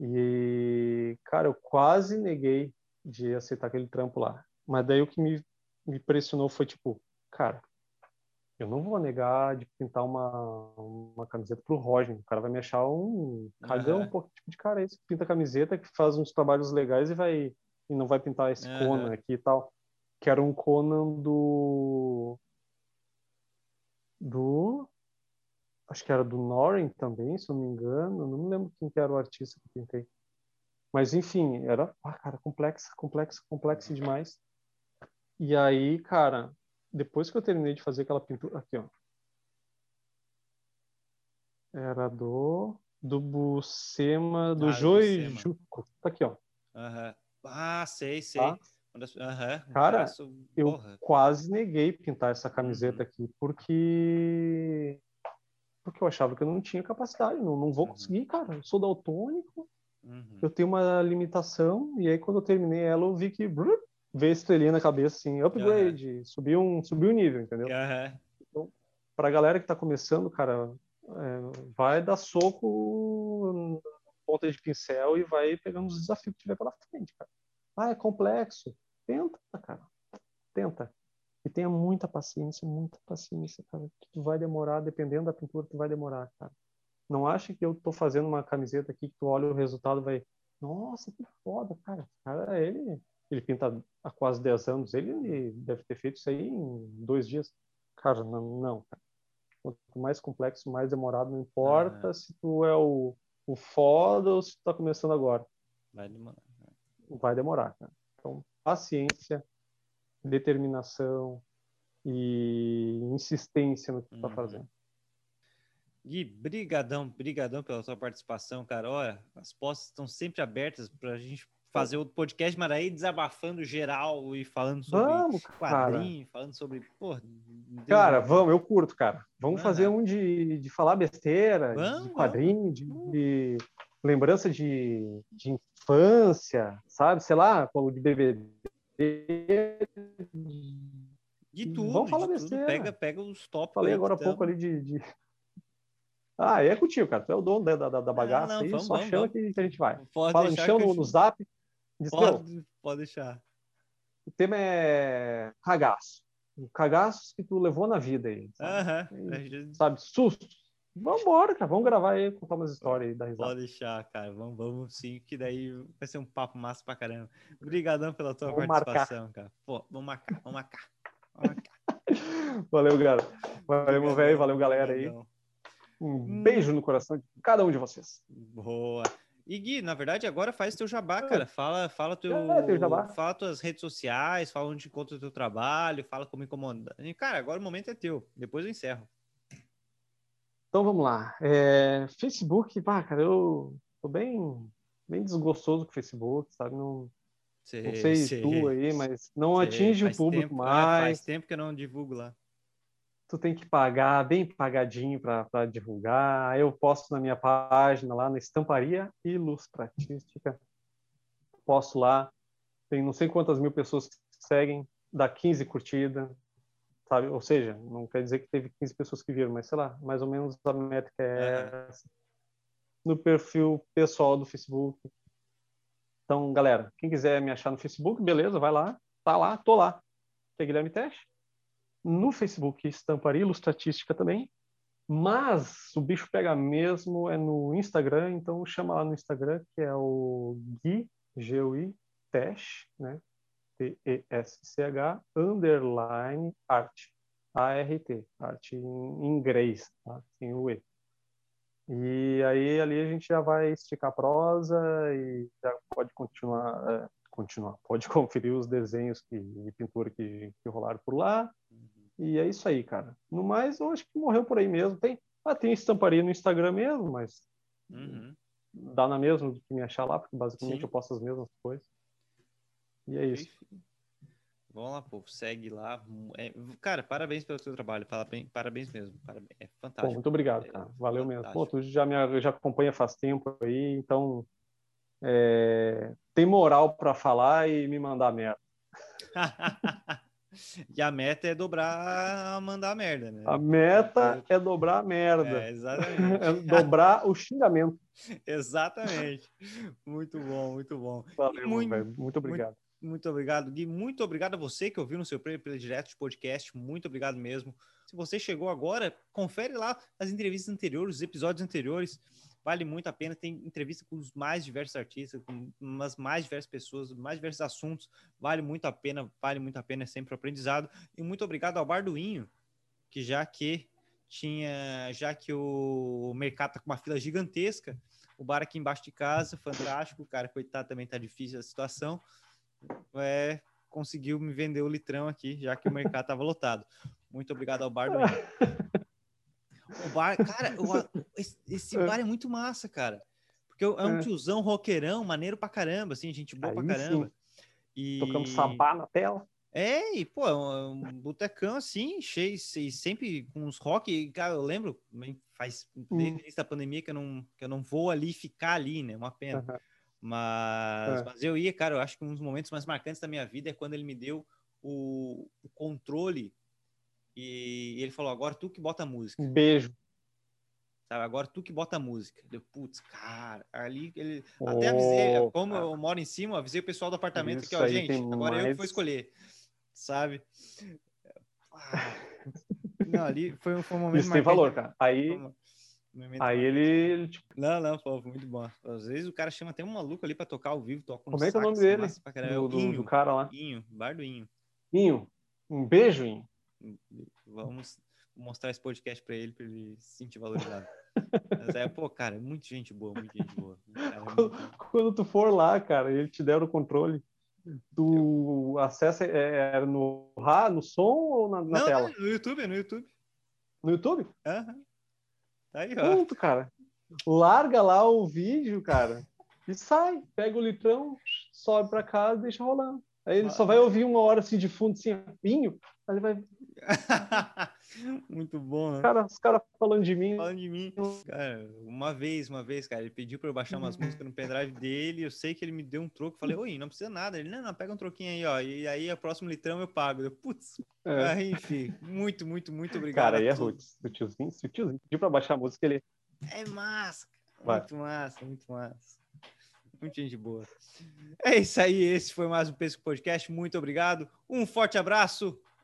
E, cara, eu quase neguei de aceitar aquele trampo lá. Mas daí o que me, me pressionou foi tipo, cara, eu não vou negar de pintar uma, uma camiseta pro Roger. O cara vai me achar um cagão, uhum. um pouco tipo de cara esse que pinta camiseta, que faz uns trabalhos legais e vai e não vai pintar esse uhum. Conan aqui e tal. Que era um Conan do do acho que era do Noren também, se eu não me engano. Não me lembro quem que era o artista que pintei. Mas, enfim, era, ah, cara, complexa, complexa, complexa demais. E aí, cara, depois que eu terminei de fazer aquela pintura, aqui, ó. Era do do Bucema, do ah, Joi Juco. Tá aqui, ó. Uhum. Ah, sei, sei. Tá? Uhum. Cara, eu quase neguei pintar essa camiseta uhum. aqui, porque porque eu achava que eu não tinha capacidade, não, não vou uhum. conseguir, cara. Eu sou daltônico, Uhum. Eu tenho uma limitação, e aí quando eu terminei ela, eu vi que brrr, veio a estrelinha na cabeça, assim, upgrade, subiu um subiu um nível, entendeu? Uhum. Então, pra galera que está começando, cara, é, vai dar soco ponta de pincel e vai pegando os desafios que tiver pela frente, cara. Ah, é complexo. Tenta, cara. Tenta. E tenha muita paciência, muita paciência, cara. Tu vai demorar, dependendo da pintura, tu vai demorar, cara. Não acha que eu tô fazendo uma camiseta aqui que tu olha o resultado vai, nossa, que foda, cara. Cara, ele, ele pinta há quase 10 anos, ele deve ter feito isso aí em dois dias. Cara, não, não cara. Quanto mais complexo, mais demorado, não importa ah. se tu é o, o foda ou se tu tá começando agora. Vai demorar. Né? Vai demorar, cara. Então, paciência, determinação e insistência no que tu tá uhum. fazendo. Gui, brigadão, brigadão pela sua participação, cara. Olha, as postas estão sempre abertas para a gente fazer outro podcast, mas aí desabafando geral e falando sobre vamos, quadrinho, cara. falando sobre. Pô, cara, vamos, eu curto, cara. Vamos fazer um de, de falar besteira, vamos, de quadrinho, de, de, lembrança de, de infância, sabe? Sei lá, de BBB. De tudo, vamos falar besteira. Pega, pega os top. Falei agora há pouco ali de, de ah, é contigo, cara. Tu é o dono da, da, da bagaça não, não, aí, vamos, só vamos, chama vamos. Que, a gente vai. Pode Fala, chama no, no zap. Pode, pode deixar. O tema é cagaço. Cagaços que tu levou na vida aí. Sabe, uh -huh. sabe susto. Vambora, cara. Vamos gravar aí, contar umas histórias aí da risada. Pode deixar, cara. Vamos, vamos sim, que daí vai ser um papo massa pra caramba. Obrigadão pela tua vamos participação, marcar. cara. Pô, vamos marcar, vamos marcar. Vamos marcar. valeu, cara. Valeu, meu velho. Valeu, galera aí. Um beijo no coração de cada um de vocês. Boa. E Gui, na verdade, agora faz teu jabá, é. cara. Fala, fala teu, é, jabá. fala tuas redes sociais, fala onde encontra o teu trabalho, fala como incomodar. Cara, agora o momento é teu. Depois eu encerro. Então vamos lá. É, Facebook, pá, cara, eu tô bem, bem desgostoso com o Facebook, sabe? Não, sei, não sei, sei tu aí, mas não sei, atinge o público tempo, mais. Ah, faz tempo que eu não divulgo lá tu tem que pagar bem pagadinho para divulgar. Eu posto na minha página lá na Estamparia Ilustratística. Posto lá, tem não sei quantas mil pessoas que seguem, dá 15 curtidas. sabe? Ou seja, não quer dizer que teve 15 pessoas que viram, mas sei lá, mais ou menos a métrica é essa. No perfil pessoal do Facebook. Então, galera, quem quiser me achar no Facebook, beleza, vai lá, tá lá, tô lá. Que é Guilherme Teste. No Facebook, Estamparia Ilustratística também. Mas o bicho pega mesmo é no Instagram, então chama lá no Instagram, que é o Gui, G-U-I, Tesh, né? T-E-S-C-H, underline art. A-R-T, arte em inglês, tá? sem o E. E aí ali a gente já vai esticar a prosa e já pode continuar, é, continuar, pode conferir os desenhos que, de pintura que, que rolaram por lá. E é isso aí, cara. No mais, eu acho que morreu por aí mesmo. Tem, ah, tem estamparia no Instagram mesmo, mas uhum. dá na mesma do que me achar lá, porque basicamente Sim. eu posto as mesmas coisas. E é isso. Vamos lá, povo. Segue lá. É, cara, parabéns pelo seu trabalho. Parabéns mesmo. Parabéns. É fantástico. Pô, muito obrigado, cara. Valeu é mesmo. Pô, tu já me já acompanha faz tempo aí, então é, tem moral para falar e me mandar merda. E a meta é dobrar, mandar merda, né? A meta é dobrar a merda. É, exatamente. é dobrar o xingamento. Exatamente. Muito bom, muito bom. Valeu, muito, velho. Muito obrigado. Muito, muito, obrigado, Gui. Muito obrigado a você que ouviu no seu direto de podcast. Muito obrigado mesmo. Se você chegou agora, confere lá as entrevistas anteriores, os episódios anteriores vale muito a pena. Tem entrevista com os mais diversos artistas, com umas mais diversas pessoas, mais diversos assuntos. Vale muito a pena, vale muito a pena, é sempre um aprendizado. E muito obrigado ao Barduinho, que já que tinha, já que o mercado tá com uma fila gigantesca, o bar aqui embaixo de casa, fantástico, cara, coitado, também tá difícil a situação. É, conseguiu me vender o litrão aqui, já que o mercado tava lotado. Muito obrigado ao Barduinho. O bar, cara, esse é. bar é muito massa, cara. Porque é um é. tiozão roqueirão, maneiro pra caramba, assim, gente boa Aí pra caramba. Sim. E... Tocamos sabá na tela. É, e, pô, é um, botecão assim, cheio, e sempre com uns rock. Cara, eu lembro, faz desde hum. o início da pandemia que eu, não, que eu não vou ali ficar ali, né? Uma pena. Uhum. Mas, é. mas eu ia, cara, eu acho que um dos momentos mais marcantes da minha vida é quando ele me deu o, o controle e ele falou: agora tu que bota a música. Um beijo. Sabe, agora tu que bota a música. Deu, putz, cara, ali ele. Oh, Até avisei, como eu moro em cima, avisei o pessoal do apartamento que, ó, gente, agora mais... eu que vou escolher. Sabe? Ah, não, ali foi, foi um momento. Isso tem valor, cara. Aí. Aí ele, ele tipo... Não, não, pô, muito bom. Às vezes o cara chama até um maluco ali pra tocar ao vivo, toca um Como é que é o nome dele? Do, do, do, cara lá. Inho, bar do Inho. Inho. Um beijo, Inho. Vamos mostrar esse podcast para ele, para ele se sentir valorizado. Mas é, pô, cara, é muita gente boa, muita gente boa. Cara, é quando, quando, tu for lá, cara, ele te der o controle, tu acessa é, é, no, no som ou na, na Não, tela? no YouTube, no YouTube. No YouTube? Aham. Tá aí, ó. Pronto, cara. Larga lá o vídeo, cara, e sai. Pega o litrão, sobe pra casa e deixa rolando. Aí ele só vai ouvir uma hora assim de fundo, assim, pinho, aí ele vai. Muito bom, né? Cara, os caras falando de mim. Falando de mim. Cara, uma vez, uma vez, cara, ele pediu para eu baixar umas uhum. músicas no pendrive dele. Eu sei que ele me deu um troco. Falei, oi, não precisa nada. Ele, não, não, pega um troquinho aí, ó. E aí, a próximo litrão eu pago. Eu, putz. É. Aí, enfim, muito, muito, muito obrigado. Cara, aí é roots. O tiozinho, se o tiozinho pediu pra baixar a música, ele. É massa. Muito massa, muito massa. Muito gente boa. É isso aí. Esse foi mais um Pesco Podcast. Muito obrigado. Um forte abraço,